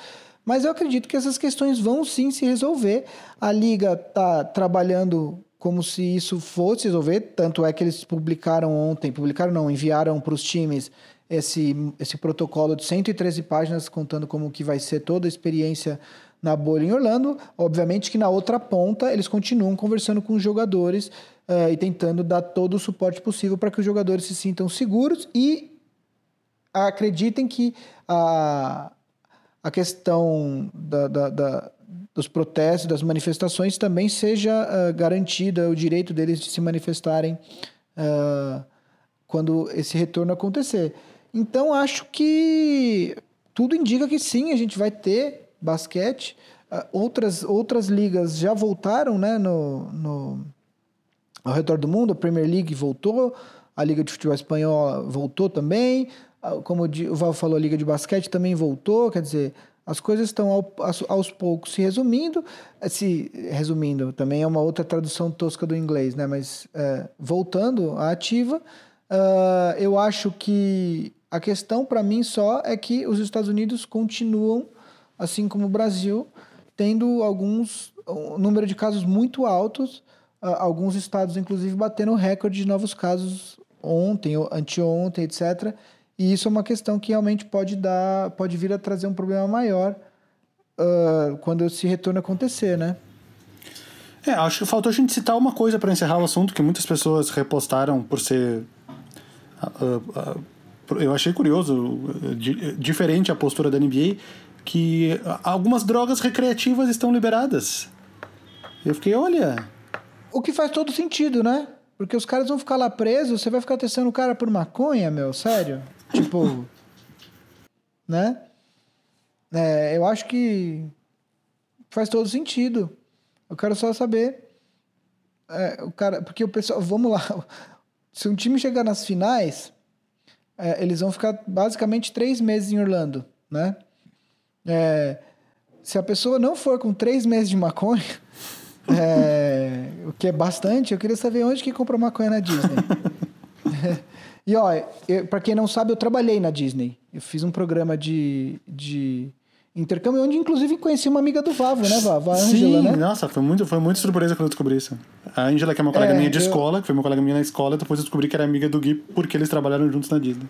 mas eu acredito que essas questões vão sim se resolver. A liga está trabalhando como se isso fosse resolver. Tanto é que eles publicaram ontem, publicaram não, enviaram para os times esse, esse protocolo de 113 páginas contando como que vai ser toda a experiência na bolha em Orlando. Obviamente que na outra ponta eles continuam conversando com os jogadores uh, e tentando dar todo o suporte possível para que os jogadores se sintam seguros e acreditem que a, a questão da, da, da dos protestos, das manifestações, também seja uh, garantida o direito deles de se manifestarem uh, quando esse retorno acontecer. Então, acho que tudo indica que sim, a gente vai ter basquete. Uh, outras, outras ligas já voltaram né, no, no, ao redor do mundo. A Premier League voltou, a Liga de Futebol Espanhola voltou também. Como o Val falou, a Liga de Basquete também voltou. Quer dizer, as coisas estão ao, aos poucos se resumindo, eh, se resumindo também é uma outra tradução tosca do inglês, né? Mas é, voltando à ativa, uh, eu acho que a questão para mim só é que os Estados Unidos continuam, assim como o Brasil, tendo alguns um número de casos muito altos, alguns estados inclusive batendo recorde de novos casos ontem, anteontem, etc. E isso é uma questão que realmente pode dar, pode vir a trazer um problema maior uh, quando esse retorno acontecer, né? É, acho que faltou a gente citar uma coisa para encerrar o assunto que muitas pessoas repostaram por ser. Uh, uh, eu achei curioso, diferente a postura da NBA, que algumas drogas recreativas estão liberadas. Eu fiquei, olha. O que faz todo sentido, né? Porque os caras vão ficar lá presos, você vai ficar testando o cara por maconha, meu? Sério? Tipo. né? É, eu acho que faz todo sentido. Eu quero só saber. É, o cara, porque o pessoal. Vamos lá. Se um time chegar nas finais, é, eles vão ficar basicamente três meses em Orlando, né? É, se a pessoa não for com três meses de maconha, é, o que é bastante, eu queria saber onde que compra maconha na Disney. E ó, para quem não sabe, eu trabalhei na Disney. Eu fiz um programa de, de intercâmbio, onde inclusive conheci uma amiga do Vavo, né, Vavo? A Angela, né? Nossa, foi muito, foi muito surpresa quando eu descobri isso. A Angela, que é uma colega é, minha de eu... escola, que foi uma colega minha na escola, depois eu descobri que era amiga do Gui porque eles trabalharam juntos na Disney.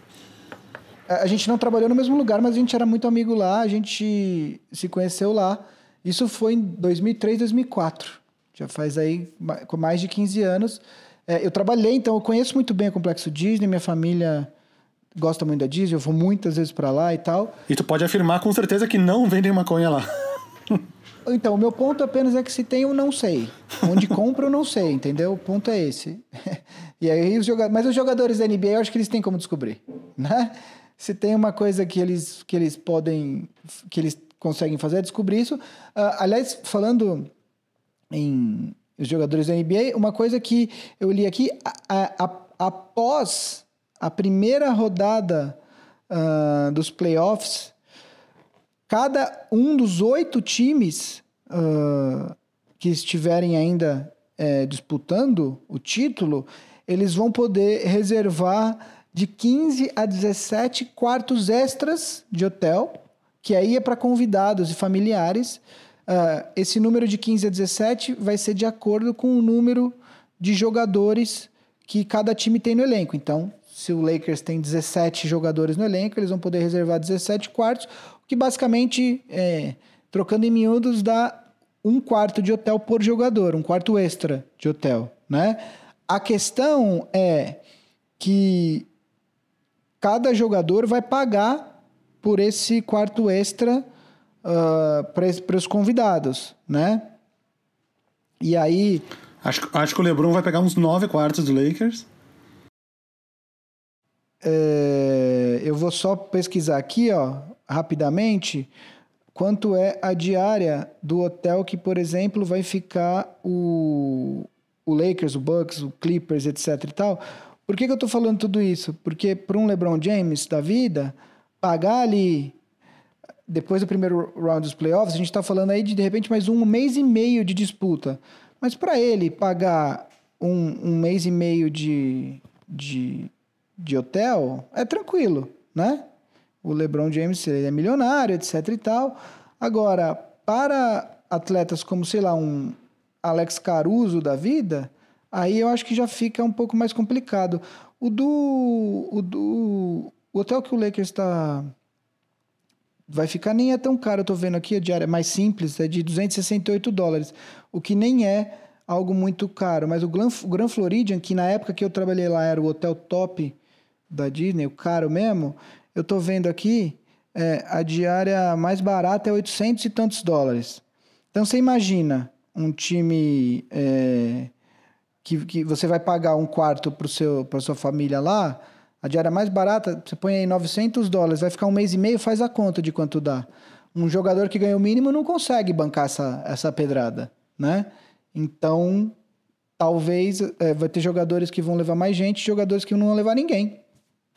A gente não trabalhou no mesmo lugar, mas a gente era muito amigo lá, a gente se conheceu lá. Isso foi em 2003, 2004. Já faz aí com mais de 15 anos. É, eu trabalhei, então eu conheço muito bem o Complexo Disney, minha família gosta muito da Disney, eu vou muitas vezes para lá e tal. E tu pode afirmar com certeza que não vendem maconha lá. Então, o meu ponto apenas é que se tem, eu não sei. Onde compra, eu não sei, entendeu? O ponto é esse. e aí, os jogadores... Mas os jogadores da NBA, eu acho que eles têm como descobrir, né? Se tem uma coisa que eles, que eles podem, que eles conseguem fazer, é descobrir isso. Uh, aliás, falando em os jogadores da NBA, uma coisa que eu li aqui, a, a, após a primeira rodada uh, dos playoffs, cada um dos oito times uh, que estiverem ainda é, disputando o título, eles vão poder reservar de 15 a 17 quartos extras de hotel, que aí é para convidados e familiares. Uh, esse número de 15 a 17 vai ser de acordo com o número de jogadores que cada time tem no elenco. Então, se o Lakers tem 17 jogadores no elenco, eles vão poder reservar 17 quartos, o que basicamente, é, trocando em miúdos, dá um quarto de hotel por jogador, um quarto extra de hotel, né? A questão é que cada jogador vai pagar por esse quarto extra uh, para os convidados, né? E aí. Acho, acho que o LeBron vai pegar uns nove quartos do Lakers. É, eu vou só pesquisar aqui, ó, rapidamente, quanto é a diária do hotel que, por exemplo, vai ficar o, o Lakers, o Bucks, o Clippers, etc e tal. Por que, que eu estou falando tudo isso? Porque para um LeBron James da vida, pagar ali, depois do primeiro round dos playoffs, a gente está falando aí de, de repente, mais um mês e meio de disputa. Mas para ele pagar um, um mês e meio de, de, de hotel, é tranquilo, né? O LeBron James ele é milionário, etc e tal. Agora, para atletas como, sei lá, um Alex Caruso da vida, aí eu acho que já fica um pouco mais complicado. O do. O, do, o hotel que o Lakers está. Vai ficar nem é tão caro, eu tô vendo aqui, a diária é mais simples, é de 268 dólares, o que nem é algo muito caro. Mas o Grand, o Grand Floridian, que na época que eu trabalhei lá era o hotel top da Disney, o caro mesmo, eu tô vendo aqui, é, a diária mais barata é 800 e tantos dólares. Então você imagina um time é, que, que você vai pagar um quarto para sua família lá, a diária mais barata, você põe aí 900 dólares, vai ficar um mês e meio, faz a conta de quanto dá. Um jogador que ganha o mínimo não consegue bancar essa, essa pedrada, né? Então, talvez é, vai ter jogadores que vão levar mais gente, jogadores que não vão levar ninguém,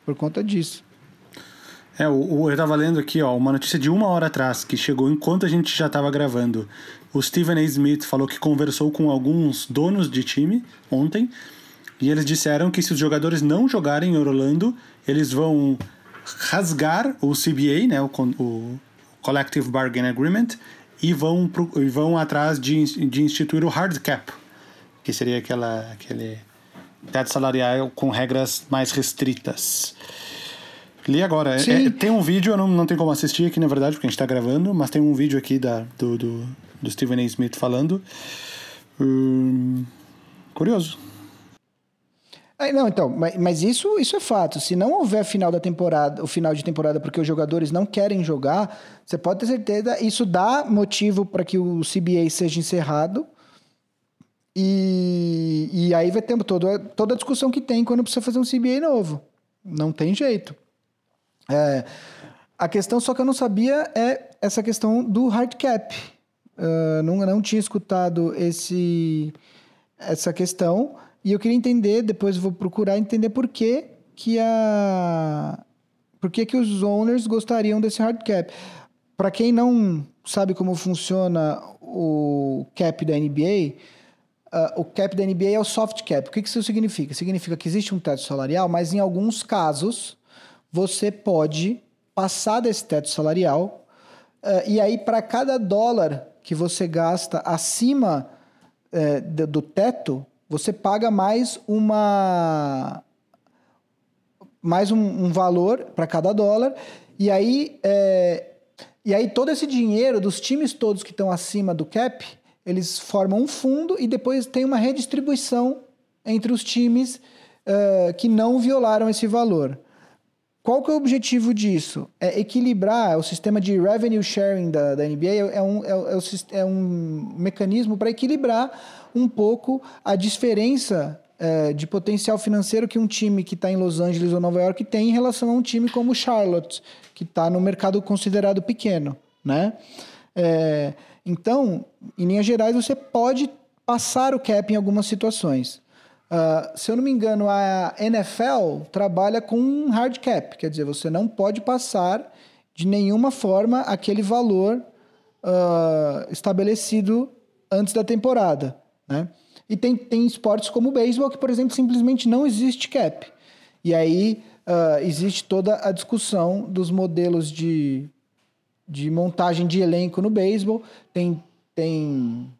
por conta disso. É, o, o, eu estava lendo aqui, ó, uma notícia de uma hora atrás, que chegou enquanto a gente já estava gravando. O Stephen A. Smith falou que conversou com alguns donos de time ontem, e eles disseram que se os jogadores não jogarem em Orlando, eles vão rasgar o CBA, né, o, o Collective Bargain Agreement, e vão, pro, e vão atrás de, de instituir o hard cap, que seria aquela, aquele teto salarial com regras mais restritas. Li agora. É, tem um vídeo, eu não, não tenho como assistir aqui, na verdade, porque a gente está gravando, mas tem um vídeo aqui da, do, do, do Stephen A. Smith falando. Hum, curioso. É, não, então, mas, mas, isso, isso é fato. Se não houver final da temporada, o final de temporada porque os jogadores não querem jogar, você pode ter certeza, isso dá motivo para que o CBA seja encerrado. E, e aí vai ter toda, toda a discussão que tem quando precisa fazer um CBA novo. Não tem jeito. É, a questão só que eu não sabia é essa questão do hard cap. Uh, não, não tinha escutado esse, essa questão e eu queria entender, depois vou procurar entender por que, que a por que, que os owners gostariam desse hard cap. Para quem não sabe como funciona o cap da NBA, uh, o cap da NBA é o soft cap. O que, que isso significa? Significa que existe um teto salarial, mas em alguns casos você pode passar desse teto salarial uh, e aí para cada dólar que você gasta acima uh, do, teto, você paga mais uma mais um, um valor para cada dólar e aí é, E aí todo esse dinheiro dos times todos que estão acima do cap, eles formam um fundo e depois tem uma redistribuição entre os times uh, que não violaram esse valor. Qual que é o objetivo disso? É equilibrar o sistema de revenue sharing da, da NBA é um, é, é, é um mecanismo para equilibrar um pouco a diferença é, de potencial financeiro que um time que está em Los Angeles ou Nova York tem em relação a um time como Charlotte, que está no mercado considerado pequeno, né? É, então, em linhas gerais, você pode passar o cap em algumas situações. Uh, se eu não me engano, a NFL trabalha com um hard cap, quer dizer, você não pode passar de nenhuma forma aquele valor uh, estabelecido antes da temporada. Né? E tem, tem esportes como o beisebol, que, por exemplo, simplesmente não existe cap. E aí uh, existe toda a discussão dos modelos de, de montagem de elenco no beisebol. Tem, tem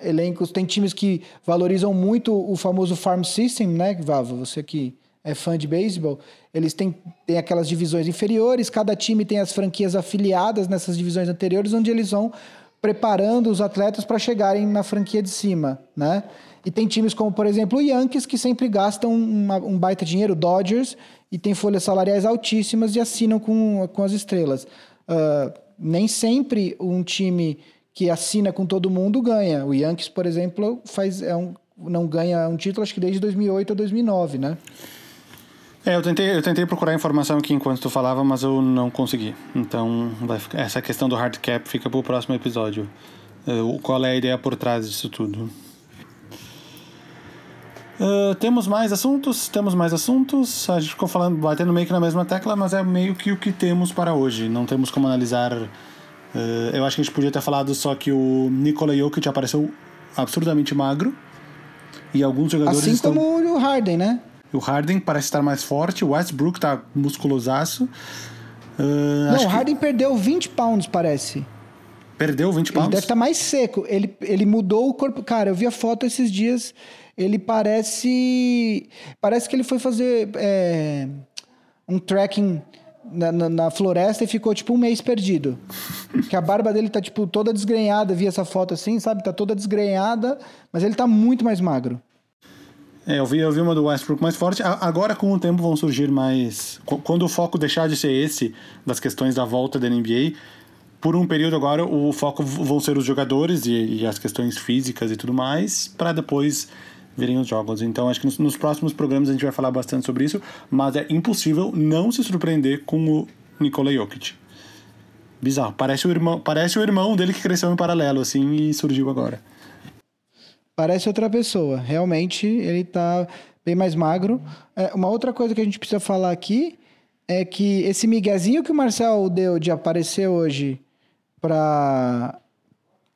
elencos, tem times que valorizam muito o famoso farm system, né, Vava? Você que é fã de beisebol, eles têm, têm aquelas divisões inferiores, cada time tem as franquias afiliadas nessas divisões anteriores, onde eles vão preparando os atletas para chegarem na franquia de cima, né? E tem times como, por exemplo, o Yankees, que sempre gastam uma, um baita dinheiro, Dodgers, e tem folhas salariais altíssimas e assinam com, com as estrelas. Uh, nem sempre um time que assina com todo mundo ganha. O Yankees, por exemplo, faz, é um, não ganha um título, acho que desde 2008 ou 2009, né? É, eu tentei, eu tentei procurar informação aqui enquanto tu falava, mas eu não consegui. Então, ficar, essa questão do hard cap fica para o próximo episódio. Uh, qual é a ideia por trás disso tudo? Uh, temos mais assuntos? Temos mais assuntos? A gente ficou falando, batendo meio que na mesma tecla, mas é meio que o que temos para hoje. Não temos como analisar. Uh, eu acho que a gente podia ter falado só que o Nikola Jokic apareceu absurdamente magro. E alguns jogadores. Assim estão... como o Harden, né? O Harden parece estar mais forte, o Westbrook tá musculosaço. Uh, Não, o Harden que... perdeu 20 pounds, parece. Perdeu 20 pounds? Ele deve estar tá mais seco. Ele, ele mudou o corpo. Cara, eu vi a foto esses dias. Ele parece. Parece que ele foi fazer é, um trekking na, na, na, floresta e ficou tipo um mês perdido. que a barba dele tá tipo toda desgrenhada. Vi essa foto assim, sabe? Tá toda desgrenhada, mas ele tá muito mais magro. É, eu vi, eu vi uma do Westbrook mais forte. Agora, com o tempo, vão surgir mais. Quando o foco deixar de ser esse, das questões da volta da NBA, por um período agora, o foco vão ser os jogadores e, e as questões físicas e tudo mais, para depois virem os jogos. Então, acho que nos, próximos programas a gente vai falar bastante sobre isso, mas é impossível não se surpreender com o Nikola Jokic. Bizarro. Parece o irmão, parece o irmão dele que cresceu em paralelo, assim, e surgiu agora parece outra pessoa. Realmente, ele está bem mais magro. É, uma outra coisa que a gente precisa falar aqui é que esse miguezinho que o Marcel deu de aparecer hoje para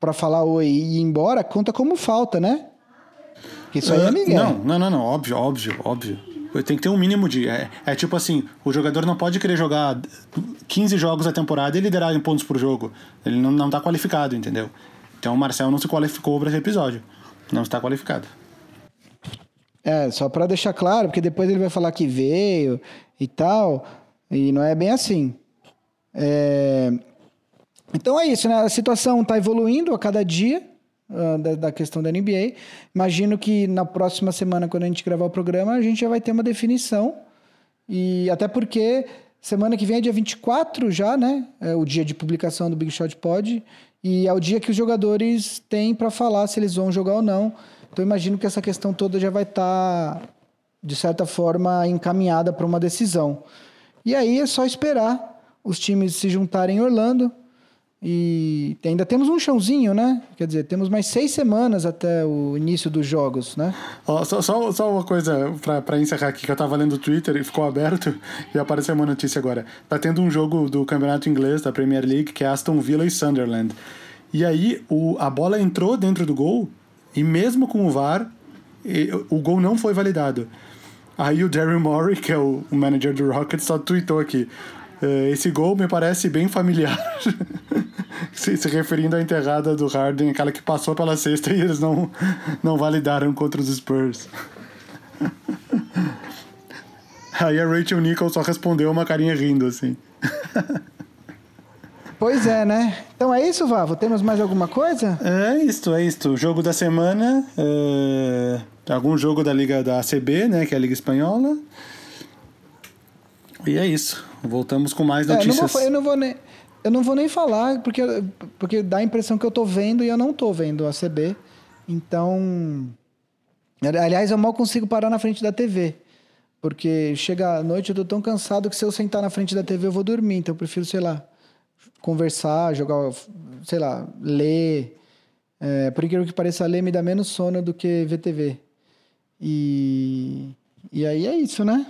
para falar oi e ir embora, conta como falta, né? Isso aí é Miguel. Não, não, não, não, óbvio, óbvio, óbvio. Tem que ter um mínimo de. É, é, tipo assim: o jogador não pode querer jogar 15 jogos a temporada e liderar em pontos por jogo. Ele não, não tá qualificado, entendeu? Então o Marcel não se qualificou para esse episódio. Não está qualificado. É, só para deixar claro, porque depois ele vai falar que veio e tal, e não é bem assim. É... Então é isso, né? A situação está evoluindo a cada dia uh, da, da, questão da NBA. Imagino que na próxima semana, quando a gente gravar o programa, a gente já vai ter uma definição. E até porque semana que vem é dia 24 já, né? É o dia de publicação do Big Shot Pod. E é o dia que os jogadores têm para falar se eles vão jogar ou não. Então imagino que essa questão toda já vai estar, tá, de certa forma, encaminhada para uma decisão. E aí é só esperar os times se juntarem em Orlando. E ainda temos um chãozinho, né? Quer dizer, temos mais seis semanas até o início dos jogos, né? Oh, só, só, só, uma coisa para encerrar aqui, que eu tava lendo o Twitter e ficou aberto e apareceu uma notícia agora. Tá tendo um jogo do Campeonato Inglês, da Premier League, que é Aston Villa e Sunderland. E aí o, a bola entrou dentro do gol e mesmo com o VAR, o gol não foi validado. Aí o Daryl Morey, que é o, o manager do Rockets, só tweetou aqui. Eh, esse gol me parece bem familiar. se, se, referindo à enterrada do Harden, aquela que passou pela cesta e eles não, não validaram contra os Spurs. Aí a Rachel Nichols só respondeu uma carinha rindo, assim. Pois é, né? Então é isso, Vavo? Temos mais alguma coisa? É isto, é isto. Jogo da semana. é, Algum jogo da Liga da ACB, né? Que é a Liga Espanhola. E é isso. Voltamos com mais É, eu, não notícias. vou, eu não vou nem. Eu não vou nem falar, porque, porque dá a impressão que eu tô vendo e eu não tô vendo a CB. Então. Aliás, eu mal consigo parar na frente da TV. Porque chega à noite eu tô tão cansado que se eu sentar na frente da TV eu vou dormir. Então eu prefiro, sei lá, conversar, jogar, sei lá, ler. É, por incrível que pareça, ler me dá menos sono do que ver TV. E. E aí é isso, né?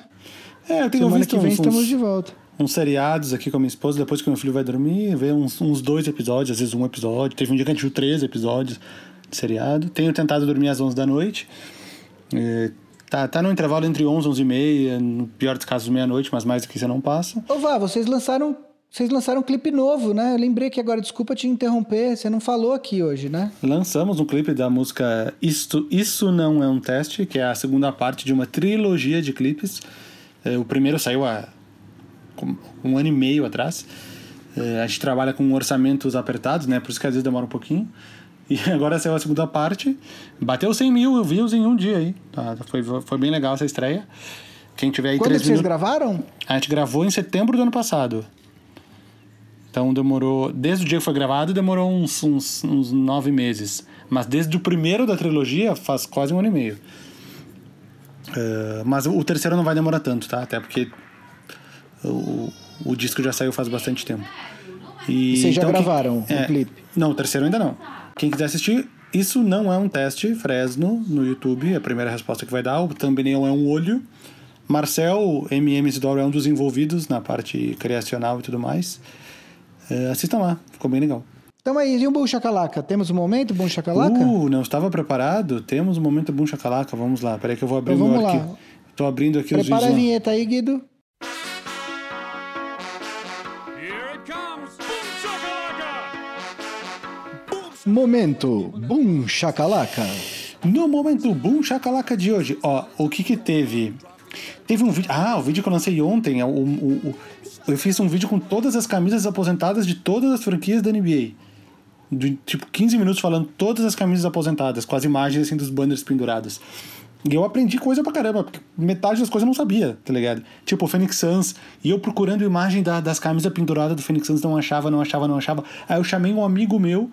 É, eu tenho Semana visto que vem estamos de volta. Uns seriados aqui com a minha esposa, depois que meu filho vai dormir, ver uns, uns dois episódios, às vezes um episódio. Teve um dia que a gente viu três episódios de seriado. Tenho tentado dormir às 11 da noite. É, tá, tá no intervalo entre 11 e 11 e meia, no pior dos casos meia-noite, mas mais do que você não passa. Ô, Vá, vocês lançaram. Vocês lançaram um clipe novo, né? Eu lembrei que agora, desculpa te interromper, você não falou aqui hoje, né? Lançamos um clipe da música Isto, Isso Não É Um Teste, que é a segunda parte de uma trilogia de clipes. É, o primeiro saiu há com- um ano e meio atrás. É, a gente trabalha com orçamentos apertados, né? Por isso que às vezes demora um pouquinho. E agora saiu a segunda parte. Bateu 100 mil views em um dia aí. Tá, foi, foi bem legal essa estreia. Quem tiver aí Quando três que vocês minutos... gravaram? A gente gravou em setembro do ano passado. Então demorou. Desde o dia que foi gravado, demorou uns, uns, uns nove meses. Mas desde o primeiro da trilogia, faz quase um ano e meio. Eh, mas o terceiro não vai demorar tanto, tá? Até porque o, o disco já saiu faz bastante tempo. E, Vocês já então, quem- gravaram o é, clipe? Não, o terceiro ainda não. Quem quiser assistir, isso não é um teste Fresno no YouTube, é a primeira resposta que vai dar. O thumbnail é um olho. Marcel, MM Isidoro é um dos envolvidos na parte criacional e tudo mais. É, assistam lá, ficou bem legal. Então aí, e o Boom Chacalaca? Temos um momento, Boom Chacalaca? Uh, não estava preparado? Temos um momento bom chacalaca, vamos lá. Peraí que eu vou abrir Então o meu lá. arquivo. Tô abrindo aqui os Prepara a vídeos. lá. vinheta aí, Guido. Momento Boom Chacalaca. No momento boom chacalaca de hoje, ó, o que que teve? Teve um vídeo. Ah, o vídeo que eu lancei ontem. é o- o- o- eu fiz um vídeo com todas as camisas aposentadas de todas as franquias da NBA. De, tipo, 15 minutos falando todas as camisas aposentadas, com as imagens assim dos banners pendurados. E eu aprendi coisa pra caramba, porque metade das coisas eu não sabia, tá ligado? Tipo, o Phoenix Suns, e eu procurando imagem da- das camisas penduradas do Phoenix Suns, não achava, não achava, não achava. Aí eu chamei um amigo meu,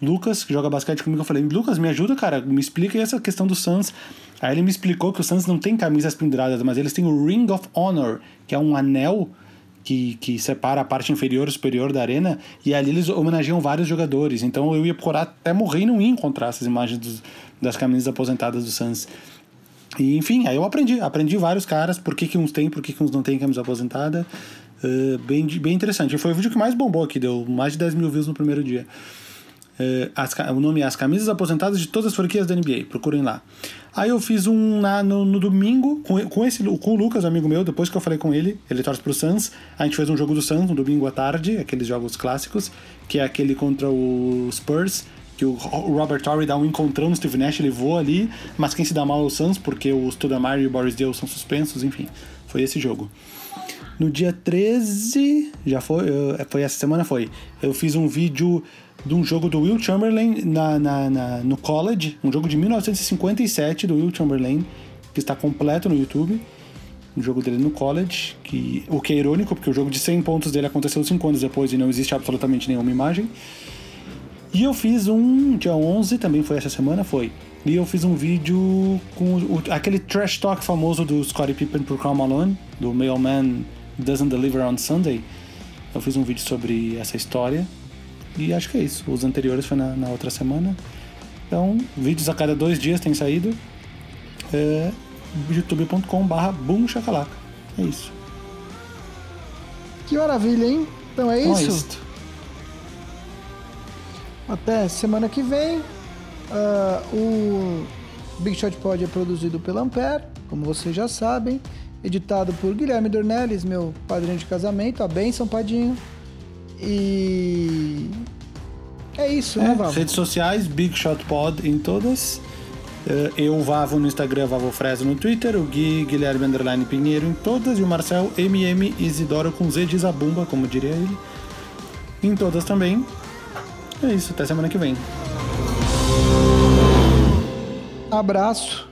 Lucas, que joga basquete comigo, eu falei, Lucas, me ajuda, cara, me explica essa questão do Suns. Aí ele me explicou que o Suns não tem camisas penduradas, mas eles têm o Ring of Honor, que é um anel que, que separa a parte inferior e superior da arena, e ali eles homenageiam vários jogadores. Então eu ia procurar até morrer e não ia encontrar essas imagens dos- das camisas aposentadas do Suns. E, enfim, aí eu aprendi. Aprendi vários caras, por que, que uns tem, por que, que uns não tem camisa aposentada. Eh, bem, bem interessante. Foi o vídeo que mais bombou aqui, deu mais de 10 mil views no primeiro dia. Eh, as o nome é As Camisas Aposentadas de Todas as Franquias da NBA. Procurem lá. Aí eu fiz um na, no, no domingo com, com, esse, com o Lucas, amigo meu, depois que eu falei com ele, ele torce pro Suns. A gente fez um jogo do Suns no domingo à tarde, aqueles jogos clássicos, que é aquele contra o Spurs, que o Robert Torrey dá um encontrão no Steve Nash, ele voa ali, mas quem se dá mal é o Suns, porque o Stoudemire e o Boris Dale são suspensos, enfim. Foi esse jogo. No dia 13, já foi, eh, foi essa semana foi. Eu fiz um vídeo de um jogo do Will Chamberlain na, na, na- no college, um jogo de 1957 do Will Chamberlain, que está completo no YouTube. Um jogo dele no college, que, o que é irônico, porque o jogo de 100 pontos dele aconteceu 5 anos depois e não existe absolutamente nenhuma imagem. E eu fiz um, dia 11, também foi essa semana, foi. E eu fiz um vídeo com o- aquele trash talk famoso do Scottie Pippen pro Karl Malone, do Mailman Doesn't Deliver on Sunday. Eu fiz um vídeo sobre essa história. E acho que é isso. Os anteriores foi na, na outra semana. Então, vídeos a cada dois dias têm saído. É youtube.com/barra boom chacalaca. É isso. Que maravilha, hein? Então é Então é isso. isto. Até semana que vem. Ah, o Big Shot Pod é produzido pela Ampere, como vocês já sabem. Editado por Guilherme Dornelles, meu padrinho de casamento. A benção, padinho. E. É isso, né, É, Vavo? redes sociais, Big Shot Pod em todas. Eh, Eu, Vavo no Instagram, Vavo Fresa no Twitter, o Gui, Guilherme Underline Pinheiro em todas, e o Marcel MM Isidoro com Z de Zabumba, como diria ele. em todas também. É isso, até semana que vem. Abraço.